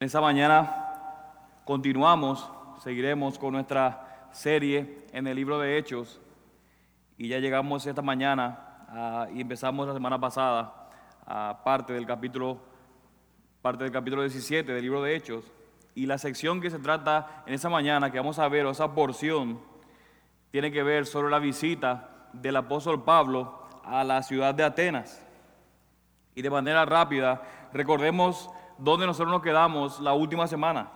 Esta mañana continuamos, seguiremos con nuestra serie en el libro de Hechos y ya llegamos esta mañana ah, y empezamos la semana pasada a parte del capítulo parte del capítulo 17 del libro de Hechos y la sección que se trata en esta mañana que vamos a ver, o esa porción tiene que ver sobre la visita del apóstol Pablo a la ciudad de Atenas. Y de manera rápida, recordemos dónde nosotros nos quedamos la última semana.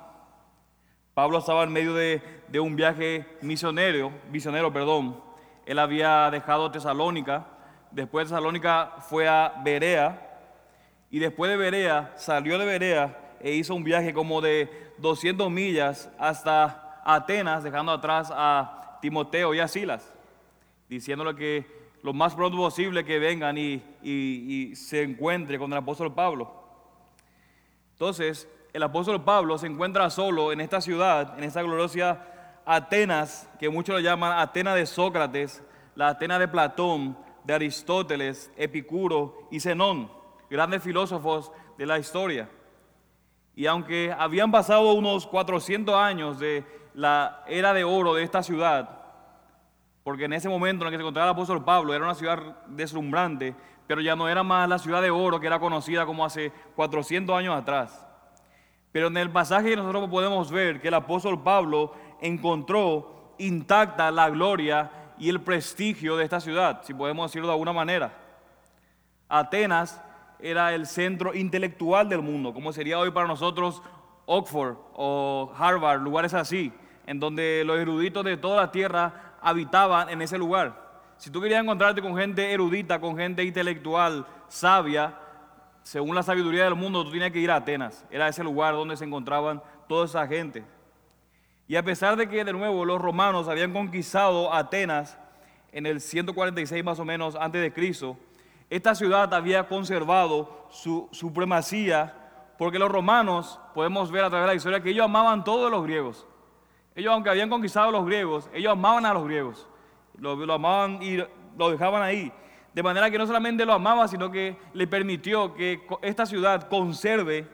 Pablo estaba en medio de, un viaje misionero, misionero, perdón. Él había dejado Tesalónica, después de Tesalónica fue a Berea, y después de Berea, salió de Berea e hizo un viaje como de 200 millas hasta Atenas, dejando atrás a Timoteo y a Silas, diciéndole que lo más pronto posible que vengan y, y se encuentre con el apóstol Pablo. Entonces, el apóstol Pablo se encuentra solo en esta ciudad, en esta gloriosa Atenas, que muchos lo llaman Atenas de Sócrates, la Atenas de Platón, de Aristóteles, Epicuro y Zenón, grandes filósofos de la historia. Y aunque habían pasado unos 400 años de la era de oro de esta ciudad, porque en ese momento en el que se encontraba el apóstol Pablo era una ciudad deslumbrante, pero ya no era más la ciudad de oro que era conocida como hace 400 años atrás. Pero en el pasaje nosotros podemos ver que el apóstol Pablo encontró intacta la gloria y el prestigio de esta ciudad, si podemos decirlo de alguna manera. Atenas era el centro intelectual del mundo, como sería hoy para nosotros Oxford o Harvard, lugares así, en donde los eruditos de toda la tierra habitaban en ese lugar. Si tú querías encontrarte con gente erudita, con gente intelectual, sabia, según la sabiduría del mundo, tú tenías que ir a Atenas. Era ese lugar donde se encontraban toda esa gente. Y a pesar de que de nuevo los romanos habían conquistado Atenas en el 146 más o menos antes de Cristo, esta ciudad había conservado su supremacía porque los romanos, podemos ver a través de la historia, que ellos amaban todos los griegos. Ellos, aunque habían conquistado a los griegos, ellos amaban a los griegos lo, amaban y lo dejaban ahí. De manera que no solamente lo amaba, sino que le permitió que esta ciudad conserve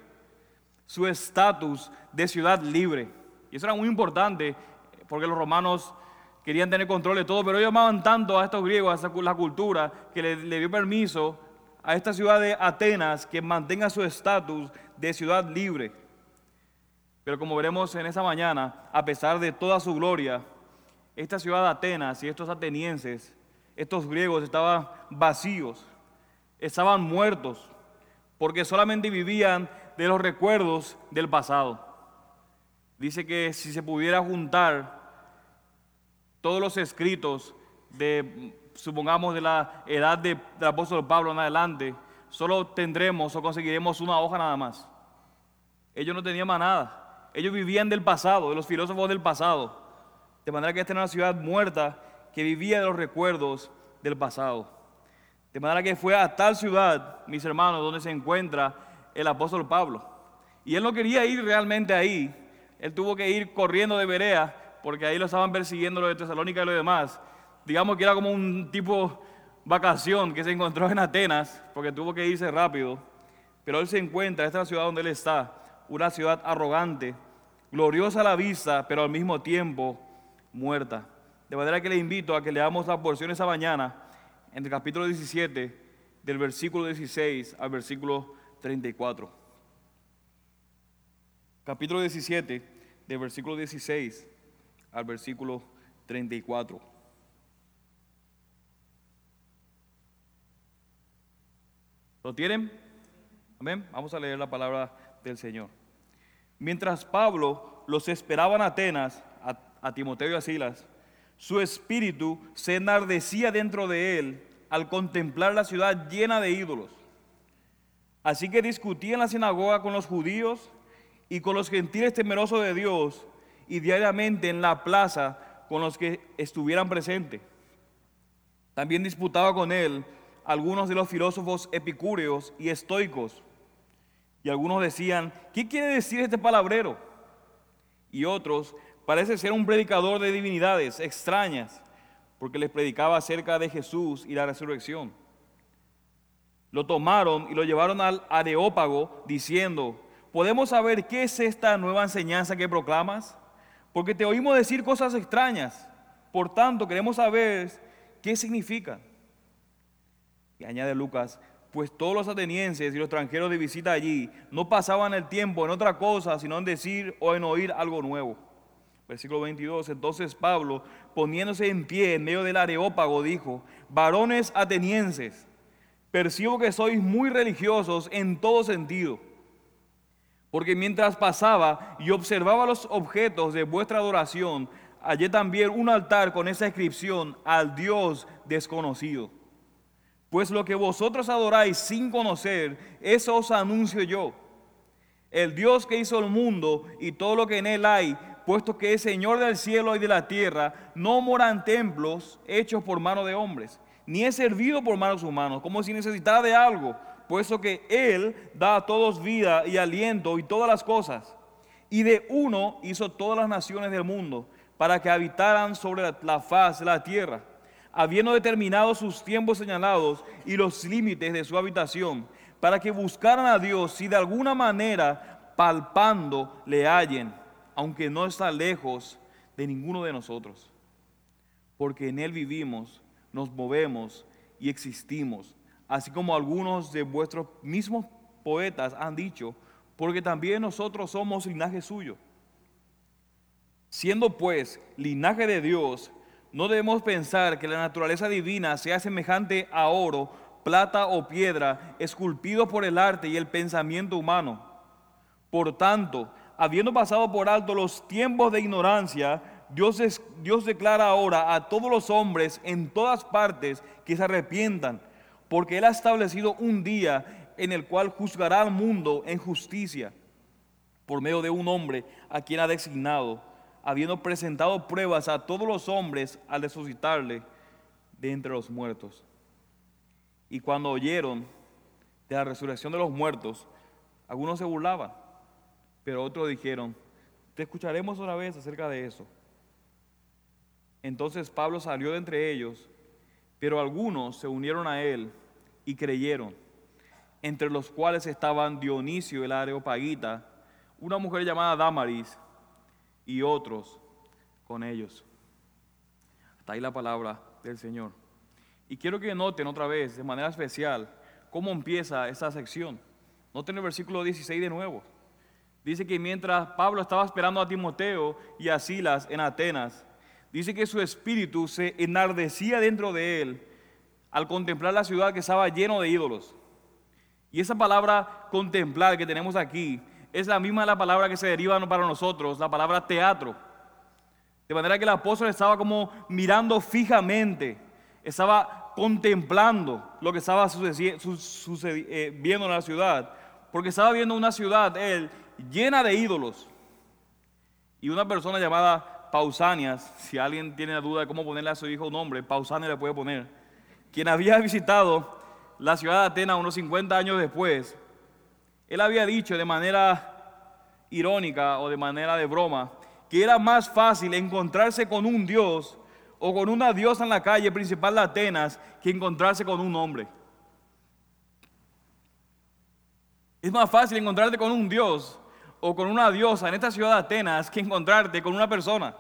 su estatus de ciudad libre. Y eso era muy importante porque los romanos querían tener control de todo, pero ellos amaban tanto a estos griegos, a la cultura, que le, le dio permiso a esta ciudad de Atenas que mantenga su estatus de ciudad libre. Pero como veremos en esa mañana, a pesar de toda su gloria, esta ciudad de Atenas y estos atenienses, estos griegos estaban vacíos, estaban muertos, porque solamente vivían de los recuerdos del pasado. Dice que si se pudiera juntar todos los escritos de, supongamos, de la edad de, del apóstol Pablo en adelante, solo tendremos o conseguiremos una hoja nada más. Ellos no tenían más nada. Ellos vivían del pasado, de los filósofos del pasado. De manera que esta era una ciudad muerta que vivía de los recuerdos del pasado. De manera que fue a tal ciudad, mis hermanos, donde se encuentra el apóstol Pablo. Y él no quería ir realmente ahí. Él tuvo que ir corriendo de Berea, porque ahí lo estaban persiguiendo los de Tesalónica y los demás. Digamos que era como un tipo vacación que se encontró en Atenas, porque tuvo que irse rápido. Pero él se encuentra, esta ciudad donde él está, una ciudad arrogante, gloriosa a la vista, pero al mismo tiempo muerta. De manera que le invito a que leamos la porción esa mañana en el capítulo 17, del versículo 16 al versículo 34. Capítulo 17, del versículo 16 al versículo 34. ¿Lo tienen? Amén. Vamos a leer la palabra del Señor. Mientras Pablo los esperaba en Atenas, a Timoteo y a Silas, su espíritu se enardecía dentro de él al contemplar la ciudad llena de ídolos. Así que discutía en la sinagoga con los judíos y con los gentiles temerosos de Dios y diariamente en la plaza con los que estuvieran presentes. También disputaba con él algunos de los filósofos epicúreos y estoicos. Y algunos decían, ¿qué quiere decir este palabrero? Y otros, Parece ser un predicador de divinidades extrañas, porque les predicaba acerca de Jesús y la resurrección. Lo tomaron y lo llevaron al Areópago diciendo, ¿podemos saber qué es esta nueva enseñanza que proclamas? Porque te oímos decir cosas extrañas. Por tanto, queremos saber qué significan. Y añade Lucas, pues todos los atenienses y los extranjeros de visita allí no pasaban el tiempo en otra cosa, sino en decir o en oír algo nuevo. Versículo 22, entonces Pablo, poniéndose en pie en medio del areópago, dijo, varones atenienses, percibo que sois muy religiosos en todo sentido. Porque mientras pasaba y observaba los objetos de vuestra adoración, hallé también un altar con esa inscripción al Dios desconocido. Pues lo que vosotros adoráis sin conocer, eso os anuncio yo. El Dios que hizo el mundo y todo lo que en él hay, puesto que es Señor del cielo y de la tierra, no mora en templos hechos por mano de hombres ni es servido por manos humanos, como si necesitara de algo, puesto que Él da a todos vida y aliento y todas las cosas. Y de uno hizo todas las naciones del mundo, para que habitaran sobre la faz de la tierra, habiendo determinado sus tiempos señalados y los límites de su habitación, para que buscaran a Dios si de alguna manera palpando le hallen, aunque no está lejos de ninguno de nosotros, porque en Él vivimos nos movemos y existimos, así como algunos de vuestros mismos poetas han dicho, porque también nosotros somos linaje suyo. Siendo pues linaje de Dios, no debemos pensar que la naturaleza divina sea semejante a oro, plata o piedra, esculpido por el arte y el pensamiento humano. Por tanto, habiendo pasado por alto los tiempos de ignorancia, Dios, Dios declara ahora a todos los hombres en todas partes que se arrepientan, porque Él ha establecido un día en el cual juzgará al mundo en justicia por medio de un hombre a quien ha designado, habiendo presentado pruebas a todos los hombres al resucitarle de entre los muertos. Y cuando oyeron de la resurrección de los muertos, algunos se burlaban, pero otros dijeron, te escucharemos otra vez acerca de eso. Entonces Pablo salió de entre ellos, pero algunos se unieron a él y creyeron, entre los cuales estaban Dionisio el Areopagita, una mujer llamada Damaris y otros con ellos. Hasta ahí la palabra del Señor. Y quiero que noten otra vez, de manera especial, cómo empieza esta sección. Noten el versículo 16 de nuevo. Dice que mientras Pablo estaba esperando a Timoteo y a Silas en Atenas, dice que su espíritu se enardecía dentro de él al contemplar la ciudad que estaba lleno de ídolos. Y esa palabra contemplar que tenemos aquí es la misma la palabra que se deriva para nosotros, la palabra teatro. De manera que el apóstol estaba como mirando fijamente, estaba contemplando lo que estaba sucediendo eh, en la ciudad, porque estaba viendo una ciudad, él, llena de ídolos. Y una persona llamada Pausanias, si alguien tiene duda de cómo ponerle a su hijo un nombre, Pausanias le puede poner, quien había visitado la ciudad de Atenas unos 50 años después, él había dicho de manera irónica o de manera de broma que era más fácil encontrarse con un dios o con una diosa en la calle principal de Atenas que encontrarse con un hombre. Es más fácil encontrarte con un dios o con una diosa en esta ciudad de Atenas que encontrarte con una persona.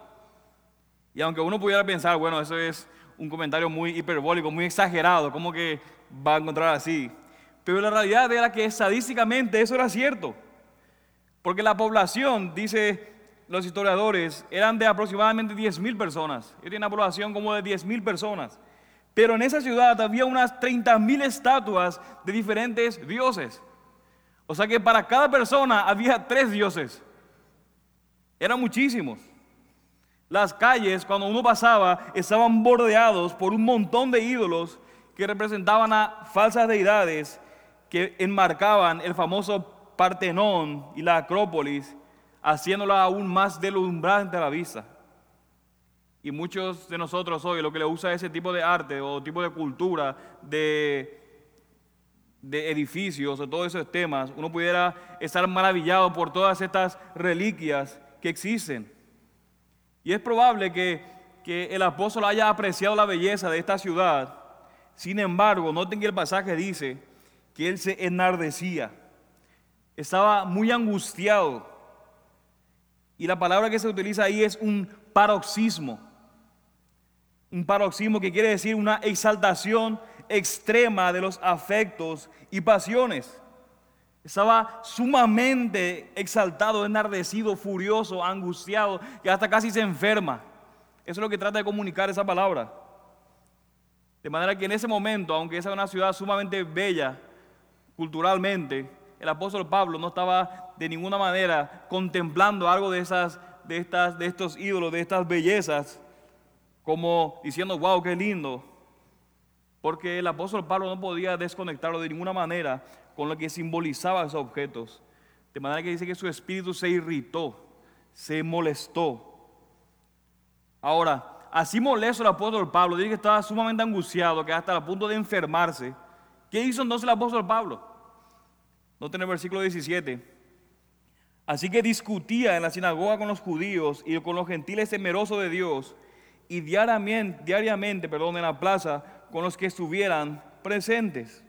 Y aunque uno pudiera pensar, bueno, eso es un comentario muy hiperbólico, muy exagerado, ¿cómo que va a encontrar así? Pero la realidad era que estadísticamente eso era cierto. Porque la población, dice los historiadores, eran de aproximadamente 10.000 personas. Tenía una población como de 10.000 personas. Pero en esa ciudad había unas 30.000 estatuas de diferentes dioses. O sea que para cada persona había tres dioses. Eran muchísimos. Las calles, cuando uno pasaba, estaban bordeados por un montón de ídolos que representaban a falsas deidades que enmarcaban el famoso Partenón y la Acrópolis, haciéndola aún más deslumbrante a la vista. Y muchos de nosotros hoy lo que le usa ese tipo de arte o tipo de cultura, de de edificios o todos esos temas, uno pudiera estar maravillado por todas estas reliquias que existen. Y es probable que, el apóstol haya apreciado la belleza de esta ciudad. Sin embargo, noten que el pasaje dice que él se enardecía. estaba muy angustiado. Y la palabra que se utiliza ahí es un paroxismo. Un paroxismo que quiere decir una exaltación extrema de los afectos y pasiones. Estaba sumamente exaltado, enardecido, furioso, angustiado, que hasta casi se enferma. Eso es lo que trata de comunicar esa palabra. De manera que en ese momento, aunque esa es una ciudad sumamente bella culturalmente, el apóstol Pablo no estaba de ninguna manera contemplando algo de, esas, de, estas, de estos ídolos, de estas bellezas, como diciendo, wow, qué lindo. Porque el apóstol Pablo no podía desconectarlo de ninguna manera con lo que simbolizaba esos objetos. De manera que dice que su espíritu se irritó, se molestó. Ahora, así molesto el apóstol Pablo, dice que estaba sumamente angustiado, que hasta el punto de enfermarse. ¿Qué hizo entonces el apóstol Pablo? Noten el versículo 17. Así que discutía en la sinagoga con los judíos y con los gentiles temerosos de Dios y diariamente, diariamente perdón, en la plaza con los que estuvieran presentes.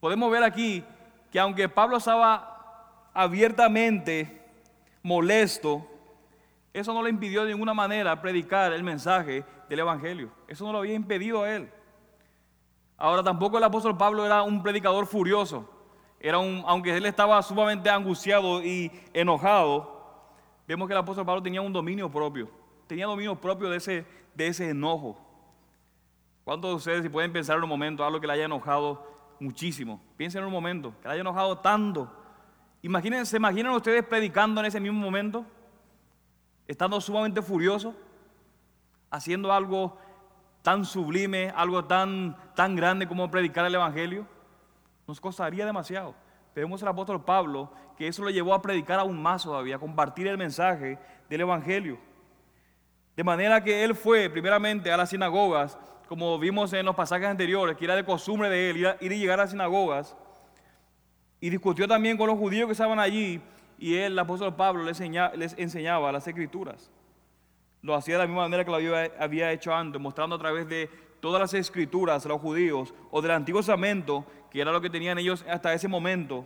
Podemos ver aquí que aunque Pablo estaba abiertamente molesto, eso no le impidió de ninguna manera predicar el mensaje del Evangelio. Eso no lo había impedido a él. Ahora tampoco el apóstol Pablo era un predicador furioso. Era un, aunque él estaba sumamente angustiado y enojado, vemos que el apóstol Pablo tenía un dominio propio. Tenía dominio propio de ese, de ese enojo. ¿Cuántos de ustedes, si pueden pensar en un momento, algo que le haya enojado muchísimo? Piensen en un momento, que le haya enojado tanto. Imagínense, ¿se imaginan ustedes predicando en ese mismo momento? Estando sumamente furioso, haciendo algo tan sublime, algo tan, tan grande como predicar el Evangelio. Nos costaría demasiado. Vemos al apóstol Pablo que eso lo llevó a predicar aún más todavía, a compartir el mensaje del Evangelio. De manera que él fue primeramente a las sinagogas, como vimos en los pasajes anteriores, que era de costumbre de él ir, y llegar a las sinagogas, y discutió también con los judíos que estaban allí, y él, el apóstol Pablo, les, les enseñaba las escrituras. Lo hacía de la misma manera que lo había, había hecho antes, mostrando a través de todas las escrituras a los judíos o del Antiguo Testamento que era lo que tenían ellos hasta ese momento,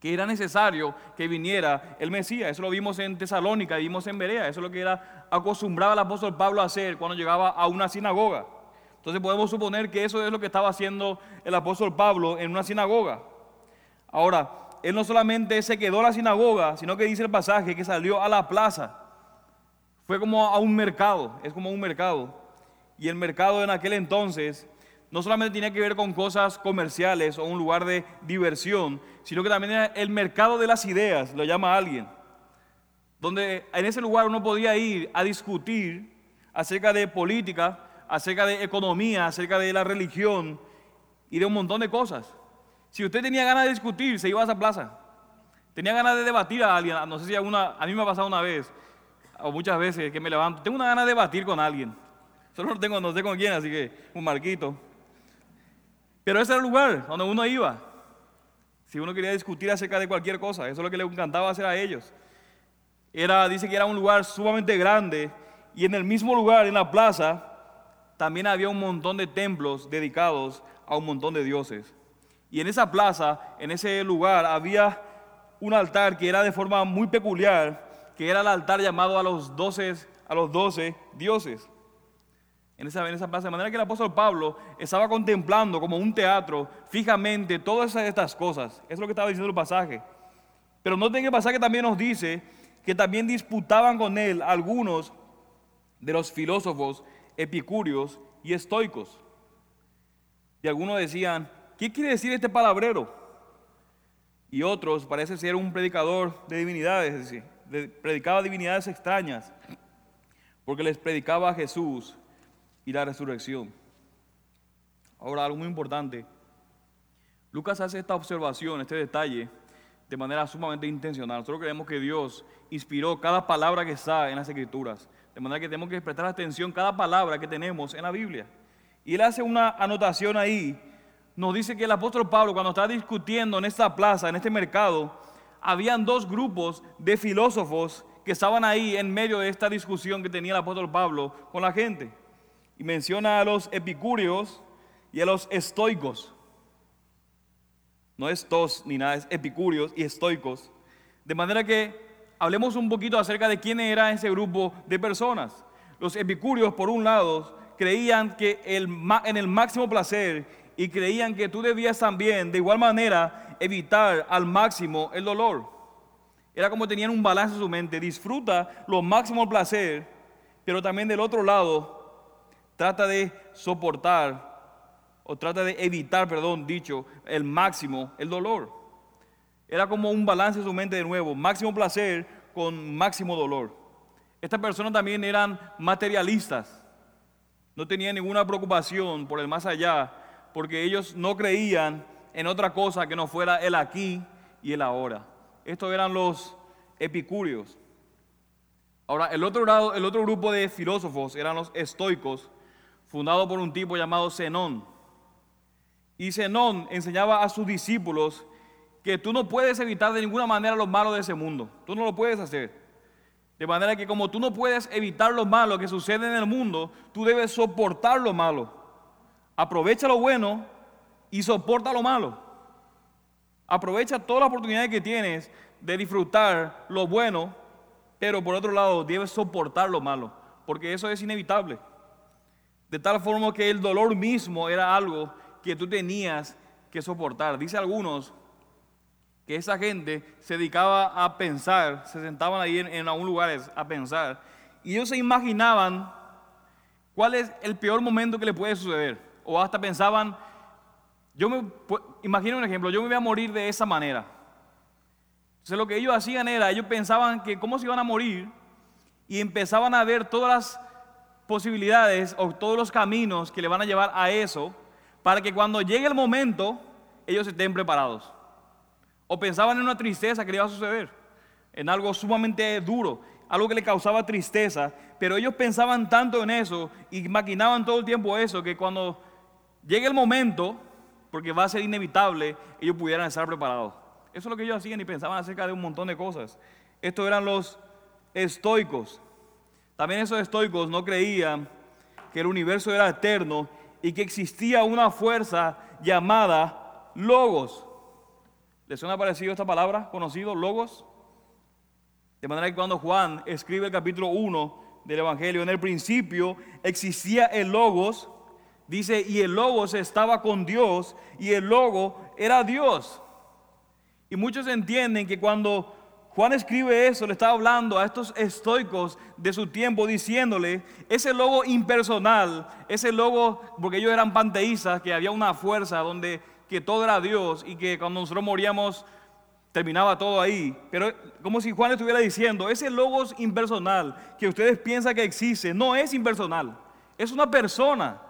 que era necesario que viniera el Mesías. Eso lo vimos en Tesalónica, vimos en Berea, eso es lo que era acostumbrado el apóstol Pablo a hacer cuando llegaba a una sinagoga. Entonces podemos suponer que eso es lo que estaba haciendo el apóstol Pablo en una sinagoga. Ahora, él no solamente se quedó en la sinagoga, sino que dice el pasaje que salió a la plaza. Fue como a un mercado, es como un mercado. Y el mercado en aquel entonces no solamente tenía que ver con cosas comerciales o un lugar de diversión, sino que también era el mercado de las ideas, lo llama alguien, donde en ese lugar uno podía ir a discutir acerca de política, acerca de economía, acerca de la religión y de un montón de cosas. Si usted tenía ganas de discutir, se iba a esa plaza. Tenía ganas de debatir a alguien, no sé si alguna, a mí me ha pasado una vez, o muchas veces que me levanto, tengo una gana de debatir con alguien. Solo no tengo, no sé con quién, así que un marquito. Pero ese era el lugar donde uno iba. Si uno quería discutir acerca de cualquier cosa, eso es lo que le encantaba hacer a ellos. Era, dice que era un lugar sumamente grande y en el mismo lugar, en la plaza, también había un montón de templos dedicados a un montón de dioses. Y en esa plaza, en ese lugar, había un altar que era de forma muy peculiar, que era el altar llamado a los doce, a los doce dioses en esa, en esa plaza. De manera que el apóstol Pablo estaba contemplando como un teatro fijamente todas estas cosas. es lo que estaba diciendo el pasaje. Pero no que el pasaje también nos dice que también disputaban con él algunos de los filósofos epicúreos y estoicos. Y algunos decían, ¿qué quiere decir este palabrero? Y otros parece ser un predicador de divinidades, es decir, predicaba divinidades extrañas, porque les predicaba Jesús y la resurrección. Ahora, algo muy importante. Lucas hace esta observación, este detalle, de manera sumamente intencional. Nosotros creemos que Dios inspiró cada palabra que está en las Escrituras. De manera que tenemos que prestar atención cada palabra que tenemos en la Biblia. Y él hace una anotación ahí. Nos dice que el apóstol Pablo, cuando está discutiendo en esta plaza, en este mercado, habían dos grupos de filósofos que estaban ahí en medio de esta discusión que tenía el apóstol Pablo con la gente y menciona a los epicúreos y a los estoicos. No es tos ni nada, es epicúreos y estoicos. De manera que hablemos un poquito acerca de quién era ese grupo de personas. Los epicúreos, por un lado, creían que el, en el máximo placer y creían que tú debías también, de igual manera, evitar al máximo el dolor. Era como tenían un balance en su mente, disfruta lo máximo placer, pero también del otro lado, trata de soportar o trata de evitar, perdón, dicho, el máximo, el dolor. Era como un balance en su mente de nuevo, máximo placer con máximo dolor. Estas personas también eran materialistas, no tenían ninguna preocupación por el más allá, porque ellos no creían en otra cosa que no fuera el aquí y el ahora. Estos eran los epicúreos. Ahora, el otro, el otro grupo de filósofos eran los estoicos, fundado por un tipo llamado Zenón. Y Zenón enseñaba a sus discípulos que tú no puedes evitar de ninguna manera lo malo de ese mundo. Tú no lo puedes hacer. De manera que como tú no puedes evitar lo malo que sucede en el mundo, tú debes soportar lo malo. Aprovecha lo bueno y soporta lo malo. Aprovecha todas las oportunidades que tienes de disfrutar lo bueno, pero por otro lado debes soportar lo malo, porque eso es inevitable. De tal forma que el dolor mismo era algo que tú tenías que soportar. Dice algunos que esa gente se dedicaba a pensar, se sentaban ahí en, algún lugar a pensar, y ellos se imaginaban cuál es el peor momento que le puede suceder, o hasta pensaban, yo me imagino un ejemplo, yo me voy a morir de esa manera. Entonces lo que ellos hacían era, ellos pensaban que cómo se iban a morir y empezaban a ver todas las posibilidades o todos los caminos que le van a llevar a eso para que cuando llegue el momento ellos estén preparados. O pensaban en una tristeza que le iba a suceder, en algo sumamente duro, algo que le causaba tristeza, pero ellos pensaban tanto en eso y maquinaban todo el tiempo eso que cuando llegue el momento, porque va a ser inevitable, ellos pudieran estar preparados. Eso es lo que ellos hacían y pensaban acerca de un montón de cosas. Estos eran los estoicos. También esos estoicos no creían que el universo era eterno y que existía una fuerza llamada logos. ¿Les suena parecido esta palabra? ¿Conocido? Logos. De manera que cuando Juan escribe el capítulo 1 del Evangelio, en el principio existía el logos, dice, y el logos estaba con Dios y el logo era Dios. Y muchos entienden que cuando Juan escribe eso, le está hablando a estos estoicos de su tiempo, diciéndole, ese logo impersonal, ese logo, porque ellos eran panteístas, que había una fuerza donde que todo era Dios y que cuando nosotros moríamos terminaba todo ahí. Pero como si Juan estuviera diciendo, ese logo impersonal que ustedes piensan que existe, no es impersonal, es una persona.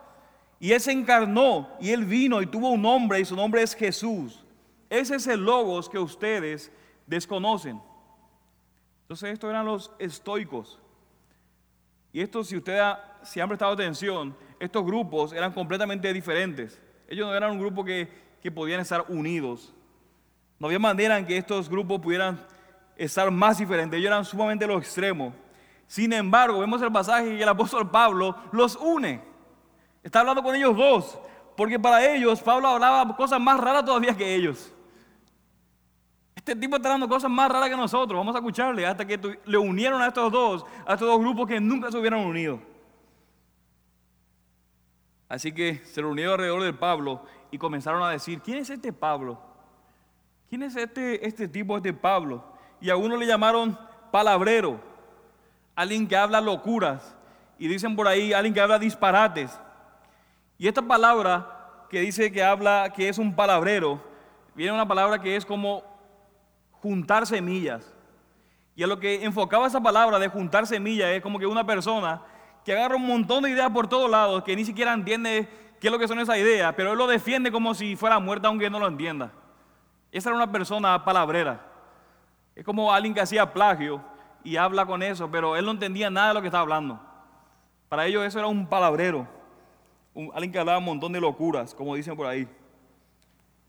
Y Él se encarnó y Él vino y tuvo un nombre y su nombre es Jesús. Ese es el logos que ustedes desconocen. Entonces estos eran los estoicos. Y estos, si ustedes si han prestado atención, estos grupos eran completamente diferentes. Ellos no eran un grupo que, que podían estar unidos. No había manera en que estos grupos pudieran estar más diferentes. Ellos eran sumamente los extremos. Sin embargo, vemos el pasaje que el apóstol Pablo los une. Está hablando con ellos dos. Porque para ellos Pablo hablaba cosas más raras todavía que ellos. Este tipo está dando cosas más raras que nosotros. Vamos a escucharle hasta que le unieron a estos dos, a estos dos grupos que nunca se hubieran unido. Así que se reunieron alrededor de Pablo y comenzaron a decir, ¿quién es este Pablo? ¿Quién es este, este tipo, este Pablo? Y a uno le llamaron palabrero, alguien que habla locuras. Y dicen por ahí, alguien que habla disparates. Y esta palabra que dice que habla, que es un palabrero, viene una palabra que es como juntar semillas. Y a lo que enfocaba esa palabra de juntar semillas es como que una persona que agarra un montón de ideas por todos lados, que ni siquiera entiende qué es lo que son esas ideas, pero él lo defiende como si fuera muerta aunque no lo entienda. Esa era una persona palabrera. Es como alguien que hacía plagio y habla con eso, pero él no entendía nada de lo que estaba hablando. Para ellos eso era un palabrero, alguien que hablaba un montón de locuras, como dicen por ahí.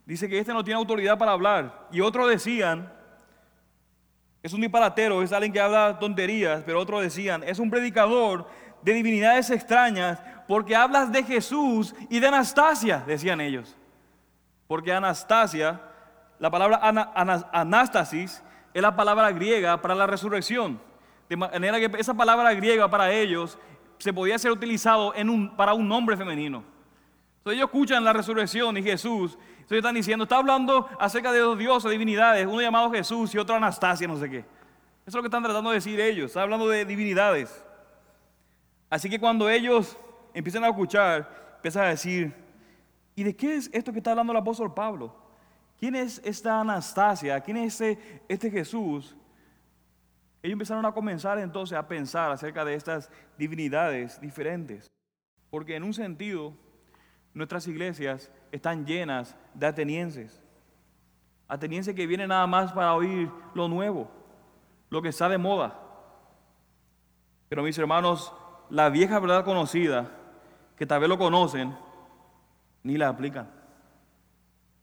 Dice que este no tiene autoridad para hablar. Y otros decían es un disparatero, es alguien que habla tonterías, pero otros decían, es un predicador de divinidades extrañas porque hablas de Jesús y de Anastasia, decían ellos. Porque Anastasia la palabra anástasis es la palabra griega para la resurrección. De manera que esa palabra griega para ellos se podía ser utilizado en un, para un nombre femenino. Entonces ellos escuchan la resurrección y Jesús. Entonces están diciendo, está hablando acerca de dos dioses, divinidades, uno llamado Jesús y otro Anastasia, no sé qué. Eso es lo que están tratando de decir ellos. Está hablando de divinidades. Así que cuando ellos empiezan a escuchar, empiezan a decir, ¿y de qué es esto que está hablando el apóstol Pablo? ¿Quién es esta Anastasia? ¿Quién es este, este Jesús? Ellos empezaron a comenzar entonces a pensar acerca de estas divinidades diferentes. Porque en un sentido, nuestras iglesias están llenas de atenienses. Atenienses que vienen nada más para oír lo nuevo, lo que está de moda. Pero mis hermanos, la vieja verdad conocida, que tal vez lo conocen, ni la aplican.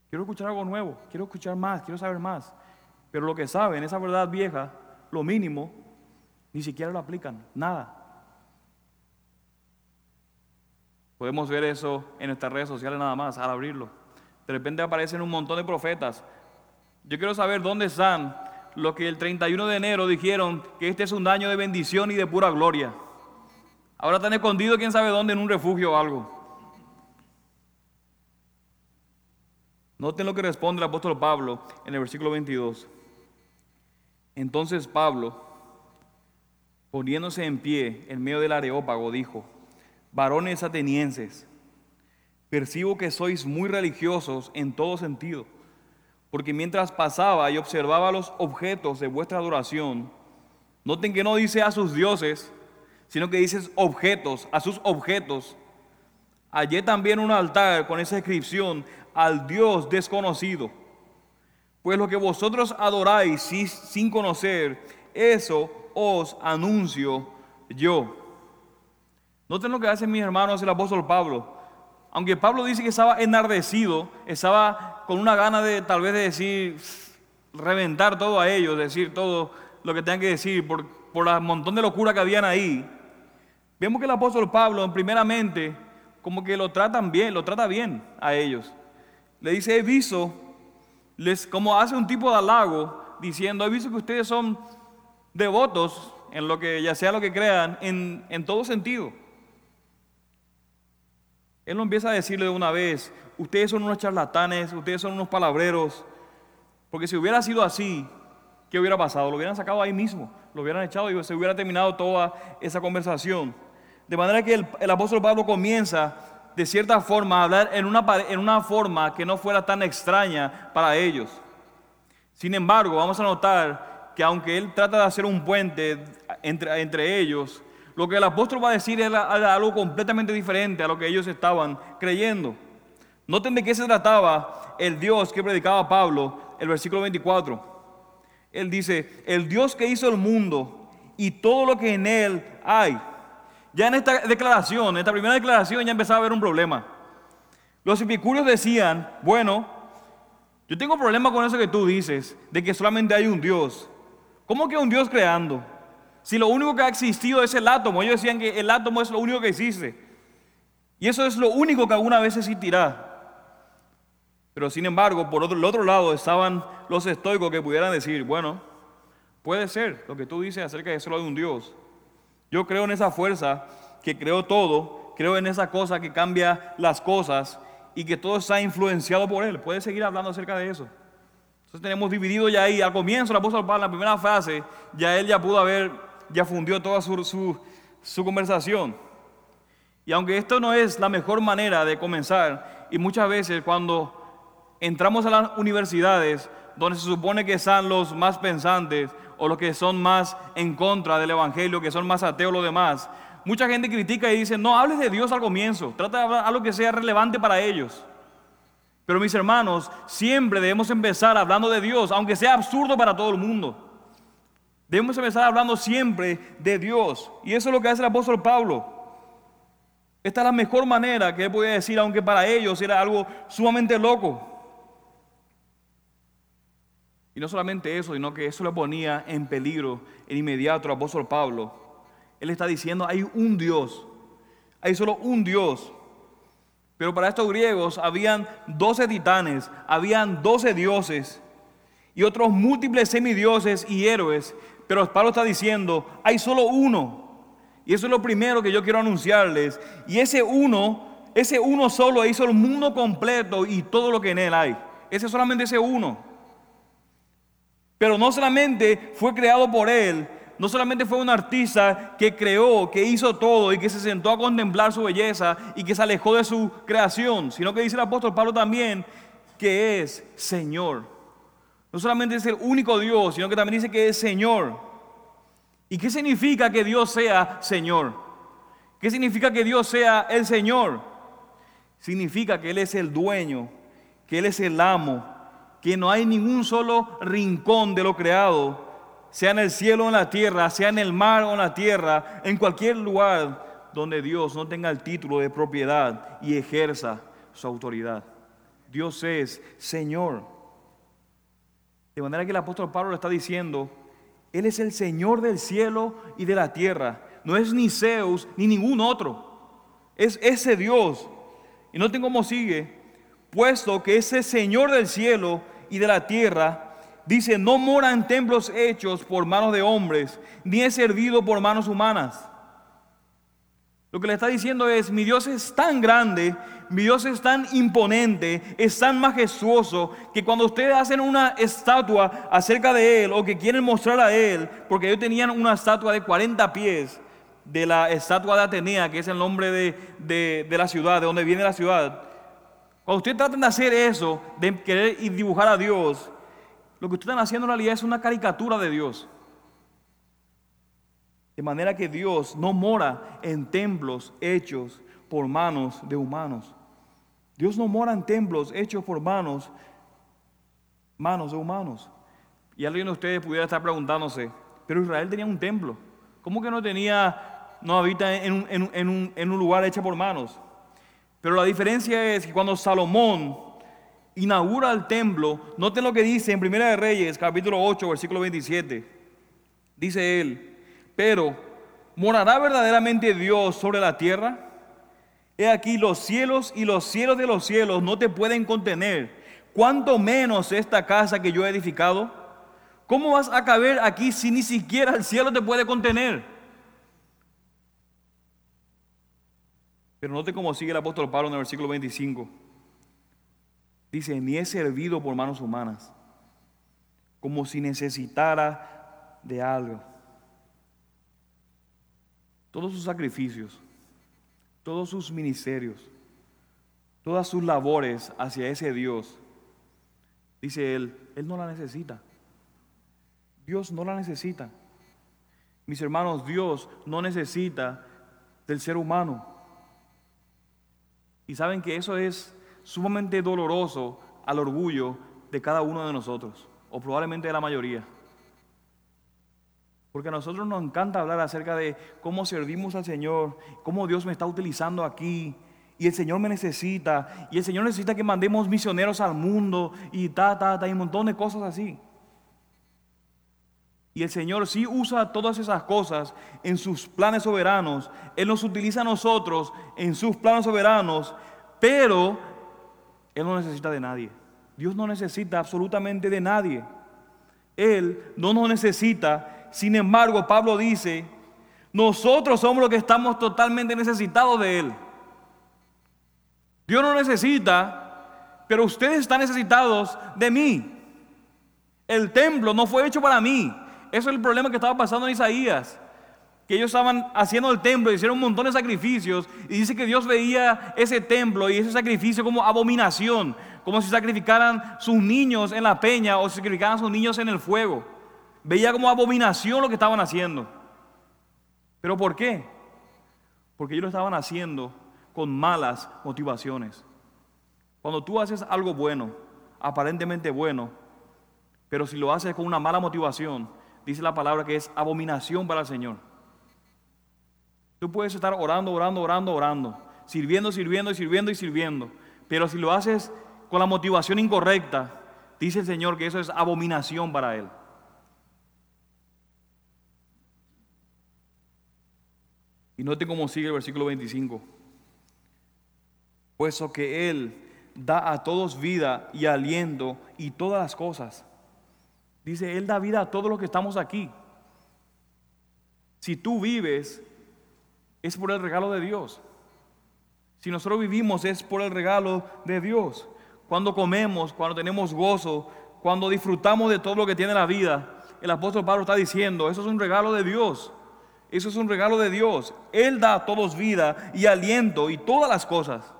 Quiero escuchar algo nuevo, quiero escuchar más, quiero saber más. Pero lo que saben, esa verdad vieja, lo mínimo, ni siquiera lo aplican, nada. Podemos ver eso en nuestras redes sociales nada más, al abrirlo. De repente aparecen un montón de profetas. Yo quiero saber dónde están los que el 31 de enero dijeron que este es un daño de bendición y de pura gloria. Ahora están escondidos quién sabe dónde en un refugio o algo. Noten lo que responde el apóstol Pablo en el versículo 22. Entonces Pablo, poniéndose en pie en medio del areópago, dijo, varones atenienses, percibo que sois muy religiosos en todo sentido, porque mientras pasaba y observaba los objetos de vuestra adoración, noten que no dice a sus dioses, sino que dice objetos, a sus objetos. Hallé también un altar con esa inscripción, al Dios desconocido. Pues lo que vosotros adoráis sin conocer, eso os anuncio yo. Noten lo que hace mis hermanos el apóstol Pablo. Aunque Pablo dice que estaba enardecido, estaba con una gana de tal vez de decir, reventar todo a ellos, decir todo lo que tengan que decir por, por el montón de locura que habían ahí. Vemos que el apóstol Pablo, primeramente, como que lo tratan bien, lo trata bien a ellos le dice, he visto, les, como hace un tipo de halago, diciendo, he visto que ustedes son devotos en lo que, ya sea lo que crean, en, en todo sentido. Él no empieza a decirle de una vez, ustedes son unos charlatanes, ustedes son unos palabreros, porque si hubiera sido así, ¿qué hubiera pasado? Lo hubieran sacado ahí mismo, lo hubieran echado y se hubiera terminado toda esa conversación. De manera que el, apóstol Pablo comienza de cierta forma, hablar en una, en una forma que no fuera tan extraña para ellos. Sin embargo, vamos a notar que aunque él trata de hacer un puente entre, entre ellos, lo que el apóstol va a decir es algo completamente diferente a lo que ellos estaban creyendo. Noten de qué se trataba el Dios que predicaba Pablo, el versículo 24. Él dice, el Dios que hizo el mundo y todo lo que en él hay ya en esta declaración, en esta primera declaración, ya empezaba a haber un problema. Los epicúreos decían, bueno, yo tengo problema con eso que tú dices, de que solamente hay un Dios. ¿Cómo que un Dios creando? Si lo único que ha existido es el átomo, ellos decían que el átomo es lo único que existe. Y eso es lo único que alguna vez existirá. Pero sin embargo, por otro, el otro lado estaban los estoicos que pudieran decir, bueno, puede ser lo que tú dices acerca de solo hay un Dios. Yo creo en esa fuerza que creó todo, creo en esa cosa que cambia las cosas y que todo está influenciado por Él. Puede seguir hablando acerca de eso. Entonces tenemos dividido ya ahí, al comienzo el apóstol Pablo, en la primera frase, ya él ya pudo haber, ya fundió toda su, su, su conversación. Y aunque esto no es la mejor manera de comenzar, y muchas veces cuando entramos a las universidades, donde se supone que están los más pensantes, o los que son más en contra del Evangelio, que son más ateos los demás. Mucha gente critica y dice, no hables de Dios al comienzo, trata de hablar algo que sea relevante para ellos. Pero mis hermanos, siempre debemos empezar hablando de Dios, aunque sea absurdo para todo el mundo. Debemos empezar hablando siempre de Dios. Y eso es lo que hace el apóstol Pablo. Esta es la mejor manera que él podía decir, aunque para ellos era algo sumamente loco. Y no solamente eso, sino que eso le ponía en peligro en inmediato al apóstol Pablo. Él está diciendo, hay un Dios, hay solo un Dios. Pero para estos griegos habían doce titanes, habían doce dioses. y otros múltiples semidioses y héroes, pero Pablo está diciendo, hay solo uno. Y eso es lo primero que yo quiero anunciarles. Y ese uno, ese uno solo hizo el mundo completo y todo lo que en él hay. Ese solamente ese uno. Pero no solamente fue creado por él, no solamente fue un artista que creó, que hizo todo y que se sentó a contemplar su belleza y que se alejó de su creación, sino que dice el apóstol Pablo también que es Señor. No solamente es el único Dios, sino que también dice que es Señor. ¿Y qué significa que Dios sea Señor? ¿Qué significa que Dios sea el Señor? Significa que Él es el dueño, que Él es el amo, que no hay ningún solo rincón de lo creado sea en el cielo o en la tierra, sea en el mar o en la tierra, en cualquier lugar donde Dios no tenga el título de propiedad y ejerza su autoridad. Dios es Señor. De manera que el apóstol Pablo le está diciendo, Él es el Señor del cielo y de la tierra. No es ni Zeus ni ningún otro. Es ese Dios. Y no tengo cómo sigue, puesto que ese Señor del cielo y de la tierra dice, no mora en templos hechos por manos de hombres, ni es servido por manos humanas. Lo que le está diciendo es, mi Dios es tan grande, mi Dios es tan imponente, es tan majestuoso, que cuando ustedes hacen una estatua acerca de Él o que quieren mostrar a Él, porque ellos tenían una estatua de 40 pies de la estatua de Atenea, que es el nombre de, de la ciudad, de donde viene la ciudad, cuando ustedes tratan de hacer eso, de querer dibujar a Dios, lo que ustedes están haciendo en realidad es una caricatura de Dios. De manera que Dios no mora en templos hechos por manos de humanos. Dios no mora en templos hechos por manos, manos de humanos. Y alguien de ustedes pudiera estar preguntándose, pero Israel tenía un templo. ¿Cómo que no tenía, no habita en un, en un, en un lugar hecho por manos? Pero la diferencia es que cuando Salomón inaugura el templo, noten lo que dice en Primera de Reyes, capítulo 8, versículo 27. Dice él, pero ¿morará verdaderamente Dios sobre la tierra? He aquí los cielos y los cielos de los cielos no te pueden contener. ¿Cuánto menos esta casa que yo he edificado? ¿Cómo vas a caber aquí si ni siquiera el cielo te puede contener? Pero note cómo sigue el apóstol Pablo en el versículo 25. Dice, ni he servido por manos humanas, como si necesitara de algo. Todos sus sacrificios, todos sus ministerios, todas sus labores hacia ese Dios, dice él, él no la necesita. Dios no la necesita. Mis hermanos, Dios no necesita del ser humano. Y saben que eso es sumamente doloroso al orgullo de cada uno de nosotros, o probablemente de la mayoría. Porque a nosotros nos encanta hablar acerca de cómo servimos al Señor, cómo Dios me está utilizando aquí, y el Señor me necesita, y el Señor necesita que mandemos misioneros al mundo, y ta, ta, ta, y un montón de cosas así. Y el Señor sí usa todas esas cosas en sus planes soberanos. Él nos utiliza a nosotros en sus planes soberanos, pero él no necesita de nadie. Dios no necesita absolutamente de nadie. Él no nos necesita. Sin embargo, Pablo dice, nosotros somos los que estamos totalmente necesitados de Él. Dios no necesita, pero ustedes están necesitados de mí. El templo no fue hecho para mí. Eso es el problema que estaba pasando en Isaías que ellos estaban haciendo el templo, hicieron un montón de sacrificios, y dice que Dios veía ese templo y ese sacrificio como abominación, como si sacrificaran sus niños en la peña o sacrificaran sus niños en el fuego. Veía como abominación lo que estaban haciendo. ¿Pero por qué? Porque ellos lo estaban haciendo con malas motivaciones. Cuando tú haces algo bueno, aparentemente bueno, pero si lo haces con una mala motivación, dice la palabra que es abominación para el Señor. Tú puedes estar orando, orando, orando, orando, sirviendo, sirviendo y sirviendo y sirviendo. Pero si lo haces con la motivación incorrecta, dice el Señor que eso es abominación para Él. Y note cómo sigue el versículo 25. Puesto que Él da a todos vida y aliento y todas las cosas. Dice, Él da vida a todos los que estamos aquí. Si tú vives, es por el regalo de Dios. Si nosotros vivimos, es por el regalo de Dios. Cuando comemos, cuando tenemos gozo, cuando disfrutamos de todo lo que tiene la vida, el apóstol Pablo está diciendo, eso es un regalo de Dios. Eso es un regalo de Dios. Él da a todos vida y aliento y todas las cosas.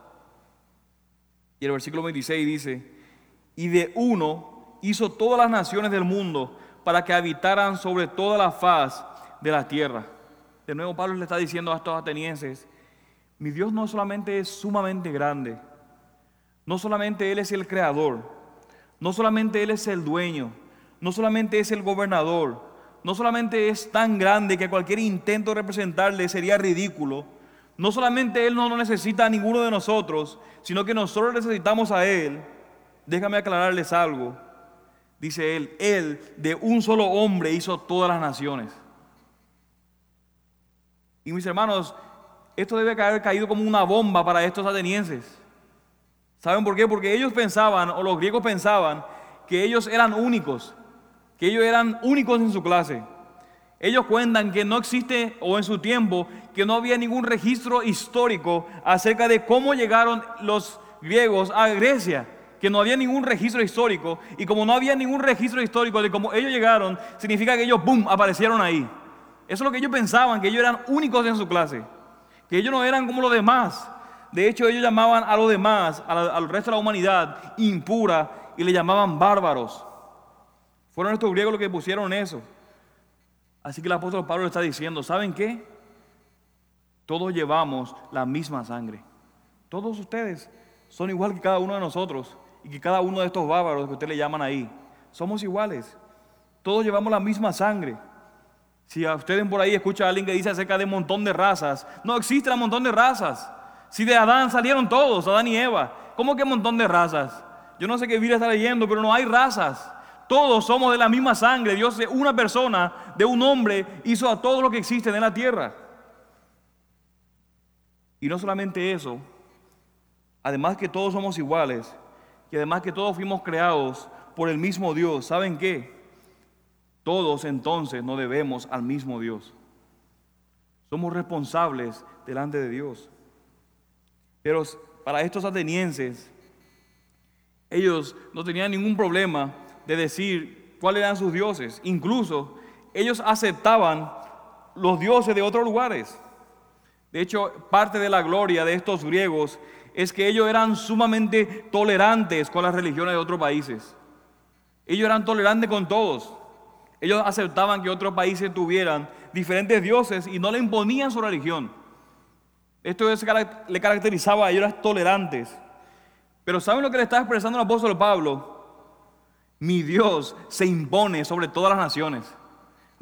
Y el versículo 26 dice, y de uno hizo todas las naciones del mundo para que habitaran sobre toda la faz de la tierra. De nuevo Pablo le está diciendo a estos atenienses, mi Dios no solamente es sumamente grande, no solamente Él es el creador, no solamente Él es el dueño, no solamente es el gobernador, no solamente es tan grande que cualquier intento de representarle sería ridículo, no solamente Él no necesita a ninguno de nosotros, sino que nosotros necesitamos a Él. Déjame aclararles algo. Dice Él, Él de un solo hombre hizo todas las naciones. Y mis hermanos, esto debe haber caído como una bomba para estos atenienses. ¿Saben por qué? Porque ellos pensaban, o los griegos pensaban, que ellos eran únicos, que ellos eran únicos en su clase. Ellos cuentan que no existe, o en su tiempo, que no había ningún registro histórico acerca de cómo llegaron los griegos a Grecia, que no había ningún registro histórico, y como no había ningún registro histórico de cómo ellos llegaron, significa que ellos, ¡boom!, aparecieron ahí. Eso es lo que ellos pensaban, que ellos eran únicos en su clase, que ellos no eran como los demás. De hecho, ellos llamaban a los demás, al resto de la humanidad, impura y le llamaban bárbaros. Fueron estos griegos los que pusieron eso. Así que el apóstol Pablo está diciendo, ¿saben qué? Todos llevamos la misma sangre. Todos ustedes son igual que cada uno de nosotros y que cada uno de estos bárbaros que ustedes le llaman ahí. Somos iguales. Todos llevamos la misma sangre. Si a ustedes por ahí escucha a alguien que dice acerca de un montón de razas, no existe un montón de razas. Si de Adán salieron todos, Adán y Eva, ¿cómo que un montón de razas? Yo no sé qué Biblia está leyendo, pero no hay razas. Todos somos de la misma sangre. Dios una persona, de un hombre, hizo a todo lo que existe en la tierra. Y no solamente eso, además que todos somos iguales, y además que todos fuimos creados por el mismo Dios, ¿saben qué? Todos entonces no debemos al mismo Dios. Somos responsables delante de Dios. Pero para estos atenienses, ellos no tenían ningún problema de decir cuáles eran sus dioses. Incluso ellos aceptaban los dioses de otros lugares. De hecho, parte de la gloria de estos griegos es que ellos eran sumamente tolerantes con las religiones de otros países. Ellos eran tolerantes con todos. Ellos aceptaban que otros países tuvieran diferentes dioses y no le imponían su religión. Esto le caracterizaba a ellos, eran tolerantes. Pero ¿saben lo que le está expresando el apóstol Pablo? Mi Dios se impone sobre todas las naciones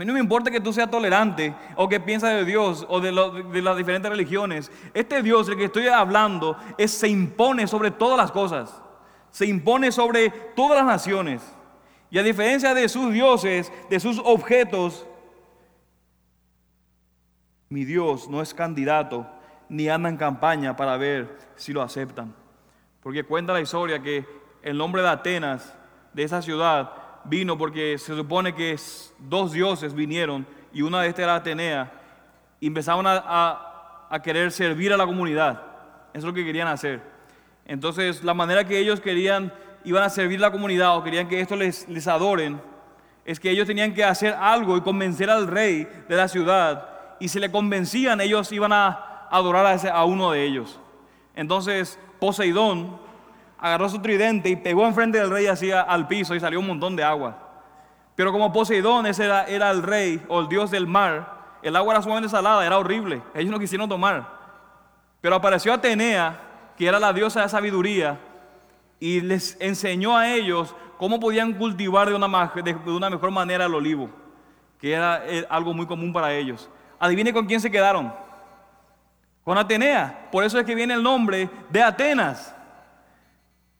mí no me importa que tú seas tolerante o que piensas de Dios o de, de, las diferentes religiones. Este Dios, el que estoy hablando, es, se impone sobre todas las cosas. Se impone sobre todas las naciones. Y a diferencia de sus dioses, de sus objetos, mi Dios no es candidato ni anda en campaña para ver si lo aceptan. Porque cuenta la historia que el nombre de Atenas, de esa ciudad, vino porque se supone que dos dioses vinieron y una de estas era Atenea y empezaron a, querer servir a la comunidad. Eso es lo que querían hacer. Entonces, la manera que ellos querían, iban a servir a la comunidad o querían que esto les, adoren, es que ellos tenían que hacer algo y convencer al rey de la ciudad. Y si le convencían, ellos iban a adorar a, a uno de ellos. Entonces, Poseidón, agarró su tridente y pegó enfrente del rey hacia al piso y salió un montón de agua. Pero como Poseidón ese era, el rey o el dios del mar, el agua era sumamente salada, era horrible. Ellos no quisieron tomar. Pero apareció Atenea, que era la diosa de sabiduría, y les enseñó a ellos cómo podían cultivar de una, de una mejor manera el olivo, que era eh, algo muy común para ellos. Adivine con quién se quedaron. Con Atenea. Por eso es que viene el nombre de Atenas.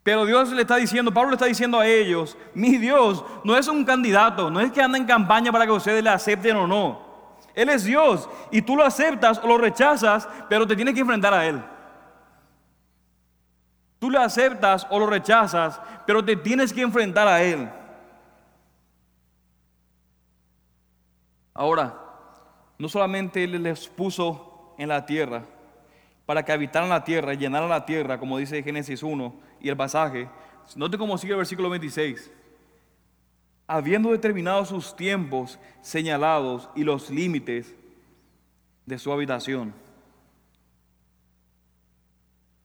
Pero Dios le está diciendo, Pablo le está diciendo a ellos, mi Dios no es un candidato, no es que anda en campaña para que ustedes le acepten o no. Él es Dios y tú lo aceptas o lo rechazas, pero te tienes que enfrentar a Él. Tú le aceptas o lo rechazas, pero te tienes que enfrentar a Él. Ahora, no solamente Él les puso en la tierra para que habitaran la tierra, llenaran la tierra, como dice Génesis 1 y el pasaje, note cómo sigue el versículo 26. Habiendo determinado sus tiempos señalados y los límites de su habitación.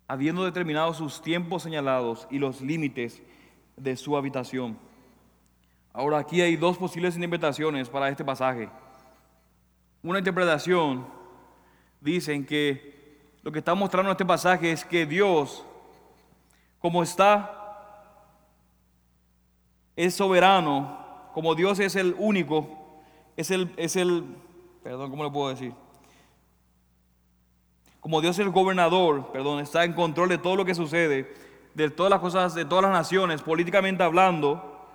Habiendo determinado sus tiempos señalados y los límites de su habitación. Ahora aquí hay dos posibles interpretaciones para este pasaje. Una interpretación dicen que lo que está mostrando este pasaje es que Dios, como está, es soberano, como Dios es el único, es el, es el, perdón, ¿cómo lo puedo decir? Como Dios es el gobernador, perdón, está en control de todo lo que sucede, de todas las cosas, de todas las naciones, políticamente hablando,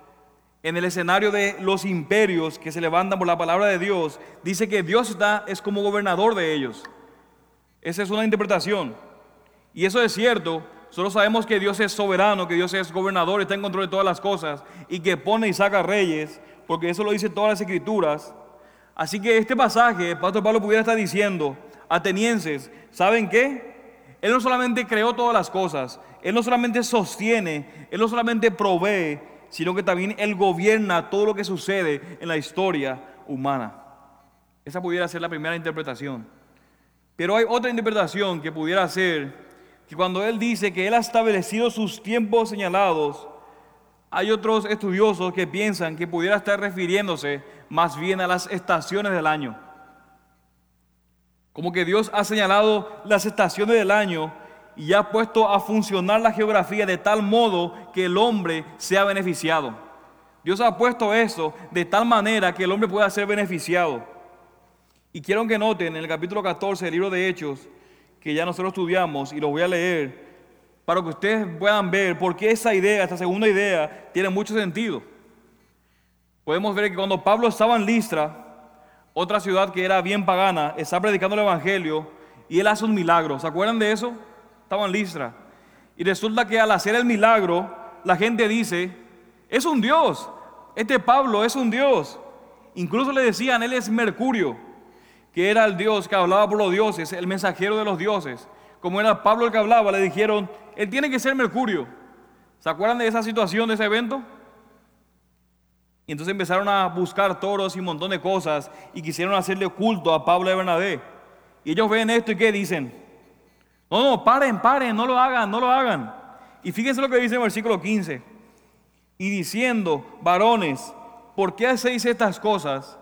en el escenario de los imperios que se levantan por la palabra de Dios, dice que Dios está, es como gobernador de ellos. Esa es una interpretación. Y eso es cierto. Solo sabemos que Dios es soberano, que Dios es gobernador, está en control de todas las cosas y que pone y saca reyes, porque eso lo dice todas las escrituras. Así que este pasaje, el Pastor Pablo pudiera estar diciendo, atenienses, ¿saben qué? Él no solamente creó todas las cosas, Él no solamente sostiene, Él no solamente provee, sino que también Él gobierna todo lo que sucede en la historia humana. Esa pudiera ser la primera interpretación. Pero hay otra interpretación que pudiera ser que cuando Él dice que Él ha establecido sus tiempos señalados, hay otros estudiosos que piensan que pudiera estar refiriéndose más bien a las estaciones del año. Como que Dios ha señalado las estaciones del año y ha puesto a funcionar la geografía de tal modo que el hombre sea beneficiado. Dios ha puesto eso de tal manera que el hombre pueda ser beneficiado. Y quiero que noten en el capítulo 14 del libro de Hechos, que ya nosotros estudiamos y lo voy a leer, para que ustedes puedan ver por qué esa idea, esta segunda idea, tiene mucho sentido. Podemos ver que cuando Pablo estaba en Listra, otra ciudad que era bien pagana, está predicando el Evangelio y él hace un milagro. ¿Se acuerdan de eso? estaba en Listra. Y resulta que al hacer el milagro, la gente dice, es un Dios, este Pablo es un Dios. Incluso le decían, él es Mercurio, que era el Dios que hablaba por los dioses, el mensajero de los dioses. Como era Pablo el que hablaba, le dijeron, él tiene que ser Mercurio. ¿Se acuerdan de esa situación, de ese evento? Y entonces empezaron a buscar toros y un montón de cosas y quisieron hacerle culto a Pablo de Bernabé. Y ellos ven esto y ¿qué dicen? No, no, paren, paren, no lo hagan, no lo hagan. Y fíjense lo que dice el versículo 15. Y diciendo, varones, ¿por qué hacéis estas cosas?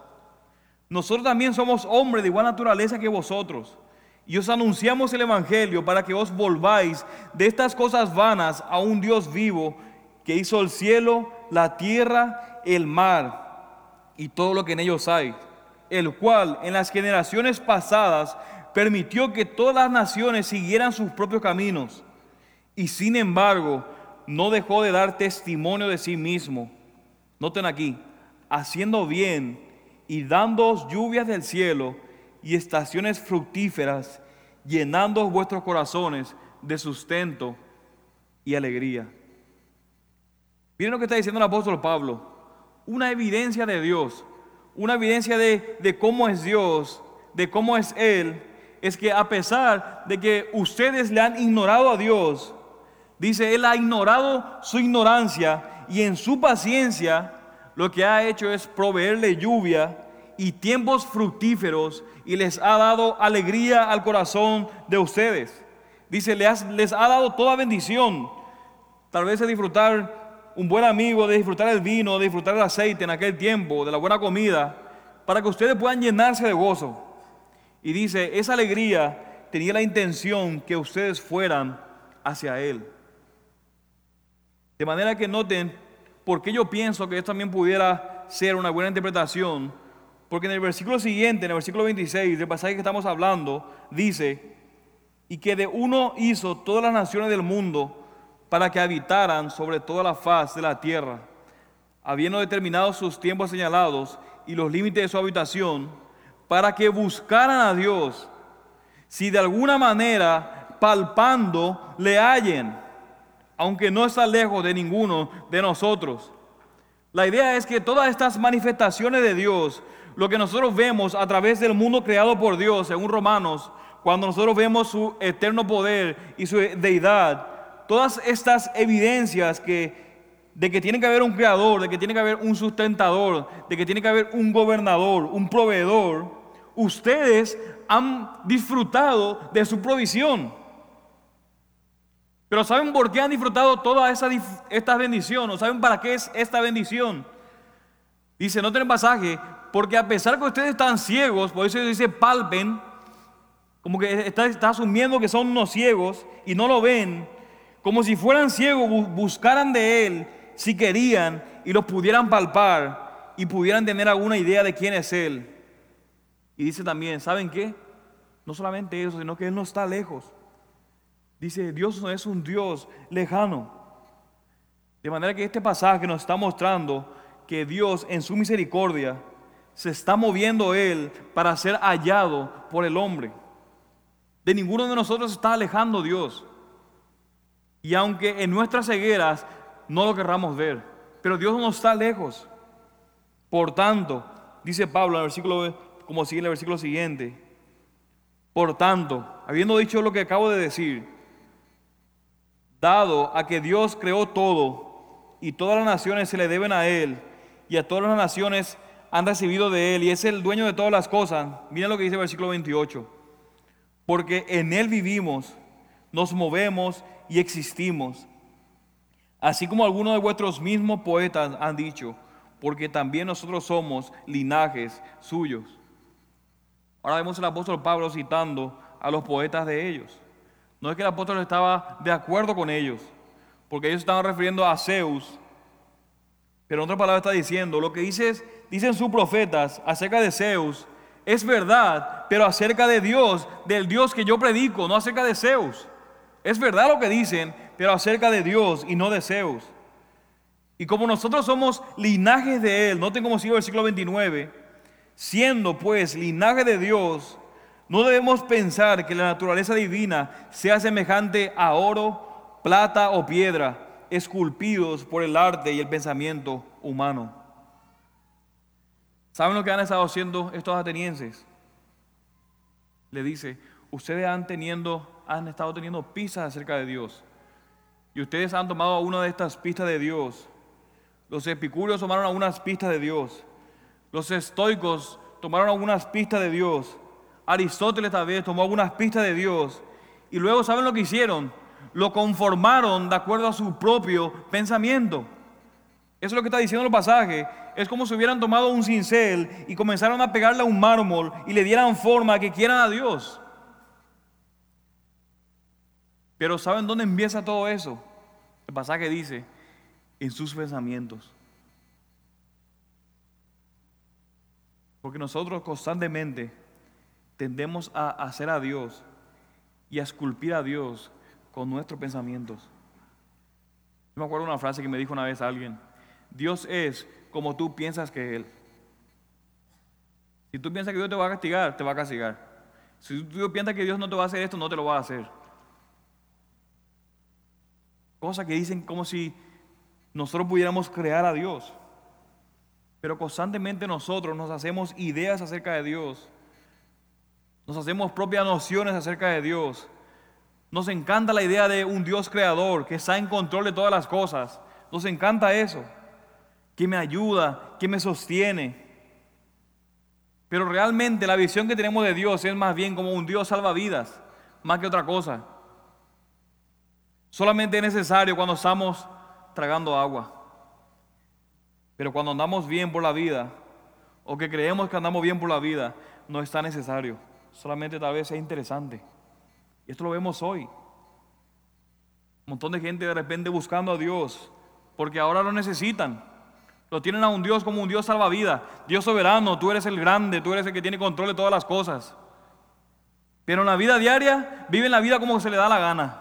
Nosotros también somos hombres de igual naturaleza que vosotros. Y os anunciamos el Evangelio para que os volváis de estas cosas vanas a un Dios vivo que hizo el cielo, la tierra, el mar y todo lo que en ellos hay, el cual en las generaciones pasadas permitió que todas las naciones siguieran sus propios caminos y sin embargo no dejó de dar testimonio de sí mismo. Noten aquí, haciendo bien y dando lluvias del cielo y estaciones fructíferas, llenando vuestros corazones de sustento y alegría. Miren lo que está diciendo el apóstol Pablo. Una evidencia de Dios, una evidencia de, de cómo es Dios, de cómo es Él, es que a pesar de que ustedes le han ignorado a Dios, dice, Él ha ignorado su ignorancia y en su paciencia lo que ha hecho es proveerle lluvia y tiempos fructíferos y les ha dado alegría al corazón de ustedes. Dice, les, les ha dado toda bendición. Tal vez de disfrutar un buen amigo, de disfrutar el vino, de disfrutar el aceite en aquel tiempo, de la buena comida, para que ustedes puedan llenarse de gozo. Y dice, esa alegría tenía la intención que ustedes fueran hacia Él. De manera que noten por qué yo pienso que esto también pudiera ser una buena interpretación. Porque en el versículo siguiente, en el versículo 26 del pasaje que estamos hablando, dice, y que de uno hizo todas las naciones del mundo para que habitaran sobre toda la faz de la tierra, habiendo determinado sus tiempos señalados y los límites de su habitación, para que buscaran a Dios, si de alguna manera palpando le hallen, aunque no está lejos de ninguno de nosotros. La idea es que todas estas manifestaciones de Dios lo que nosotros vemos a través del mundo creado por Dios, según Romanos, cuando nosotros vemos su eterno poder y su deidad, todas estas evidencias que, de que tiene que haber un creador, de que tiene que haber un sustentador, de que tiene que haber un gobernador, un proveedor, ustedes han disfrutado de su provisión. Pero ¿saben por qué han disfrutado toda esa, esta bendición? ¿O saben para qué es esta bendición? Dice, no tienen pasaje, porque a pesar que ustedes están ciegos, por eso dice palpen, como que está, está asumiendo que son unos ciegos y no lo ven, como si fueran ciegos, buscaran de Él si querían y los pudieran palpar y pudieran tener alguna idea de quién es Él. Y dice también, ¿saben qué? No solamente eso, sino que Él no está lejos. Dice, Dios no es un Dios lejano. De manera que este pasaje nos está mostrando que Dios en su misericordia se está moviendo Él para ser hallado por el hombre. De ninguno de nosotros está alejando Dios. Y aunque en nuestras cegueras no lo querramos ver, pero Dios no está lejos. Por tanto, dice Pablo en el versículo, como sigue en el versículo siguiente, por tanto, habiendo dicho lo que acabo de decir, dado a que Dios creó todo y todas las naciones se le deben a Él y a todas las naciones han recibido de Él y es el dueño de todas las cosas, miren lo que dice el versículo 28, porque en Él vivimos, nos movemos y existimos. Así como algunos de vuestros mismos poetas han dicho, porque también nosotros somos linajes suyos. Ahora vemos al apóstol Pablo citando a los poetas de ellos. No es que el apóstol estaba de acuerdo con ellos, porque ellos estaban refiriendo a Zeus, pero en otra palabra está diciendo, lo que dicen sus profetas acerca de Zeus es verdad, pero acerca de Dios, del Dios que yo predico, no acerca de Zeus. Es verdad lo que dicen, pero acerca de Dios y no de Zeus. Y como nosotros somos linajes de Él, noten cómo sigue el versículo 29, siendo pues linaje de Dios, no debemos pensar que la naturaleza divina sea semejante a oro, plata o piedra, esculpidos por el arte y el pensamiento humano. ¿Saben lo que han estado haciendo estos atenienses? Le dice, ustedes han, teniendo, han estado teniendo pistas acerca de Dios. Y ustedes han tomado una de estas pistas de Dios. Los epicúreos tomaron algunas pistas de Dios. Los estoicos tomaron algunas pistas de Dios. Aristóteles también tomó algunas pistas de Dios. Y luego, ¿saben lo que hicieron? Lo conformaron de acuerdo a su propio pensamiento. Eso es lo que está diciendo el pasaje. Es como si hubieran tomado un cincel y comenzaron a pegarle a un mármol y le dieran forma que quieran a Dios. Pero ¿saben dónde empieza todo eso? El pasaje dice, en sus pensamientos. Porque nosotros constantemente tendemos a hacer a Dios y a esculpir a Dios con nuestros pensamientos. Yo me acuerdo una frase que me dijo una vez alguien. Dios es como tú piensas que Él. Si tú piensas que Dios te va a castigar, te va a castigar. Si tú piensas que Dios no te va a hacer esto, no te lo va a hacer. Cosas que dicen como si nosotros pudiéramos crear a Dios. Pero constantemente nosotros nos hacemos ideas acerca de Dios. Nos hacemos propias nociones acerca de Dios. Nos encanta la idea de un Dios creador que está en control de todas las cosas. Nos encanta eso que me ayuda, que me sostiene. Pero realmente la visión que tenemos de Dios es más bien como un Dios salvavidas, más que otra cosa. Solamente es necesario cuando estamos tragando agua. Pero cuando andamos bien por la vida, o que creemos que andamos bien por la vida, no está necesario. Solamente tal vez es interesante. Y esto lo vemos hoy. Un montón de gente de repente buscando a Dios, porque ahora lo necesitan. Lo tienen a un Dios como un Dios salvavidas. Dios soberano, tú eres el grande, tú eres el que tiene control de todas las cosas. Pero en la vida diaria viven la vida como se le da la gana.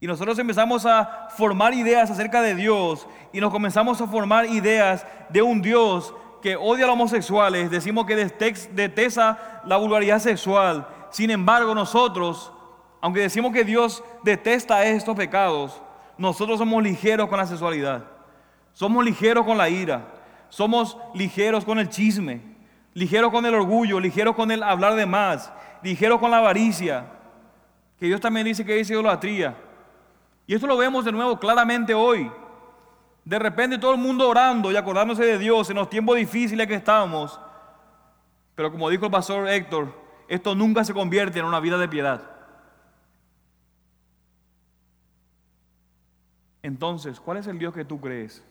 Y nosotros empezamos a formar ideas acerca de Dios y nos comenzamos a formar ideas de un Dios que odia a los homosexuales, decimos que detesta la vulgaridad sexual. Sin embargo, nosotros, aunque decimos que Dios detesta estos pecados, nosotros somos ligeros con la sexualidad. Somos ligeros con la ira. Somos ligeros con el chisme, ligeros con el orgullo, ligeros con el hablar de más, ligeros con la avaricia. Que Dios también dice que es idolatría. Y esto lo vemos de nuevo claramente hoy. De repente todo el mundo orando y acordándose de Dios en los tiempos difíciles que estamos. Pero como dijo el pastor Héctor, esto nunca se convierte en una vida de piedad. Entonces, ¿cuál es el Dios que tú crees?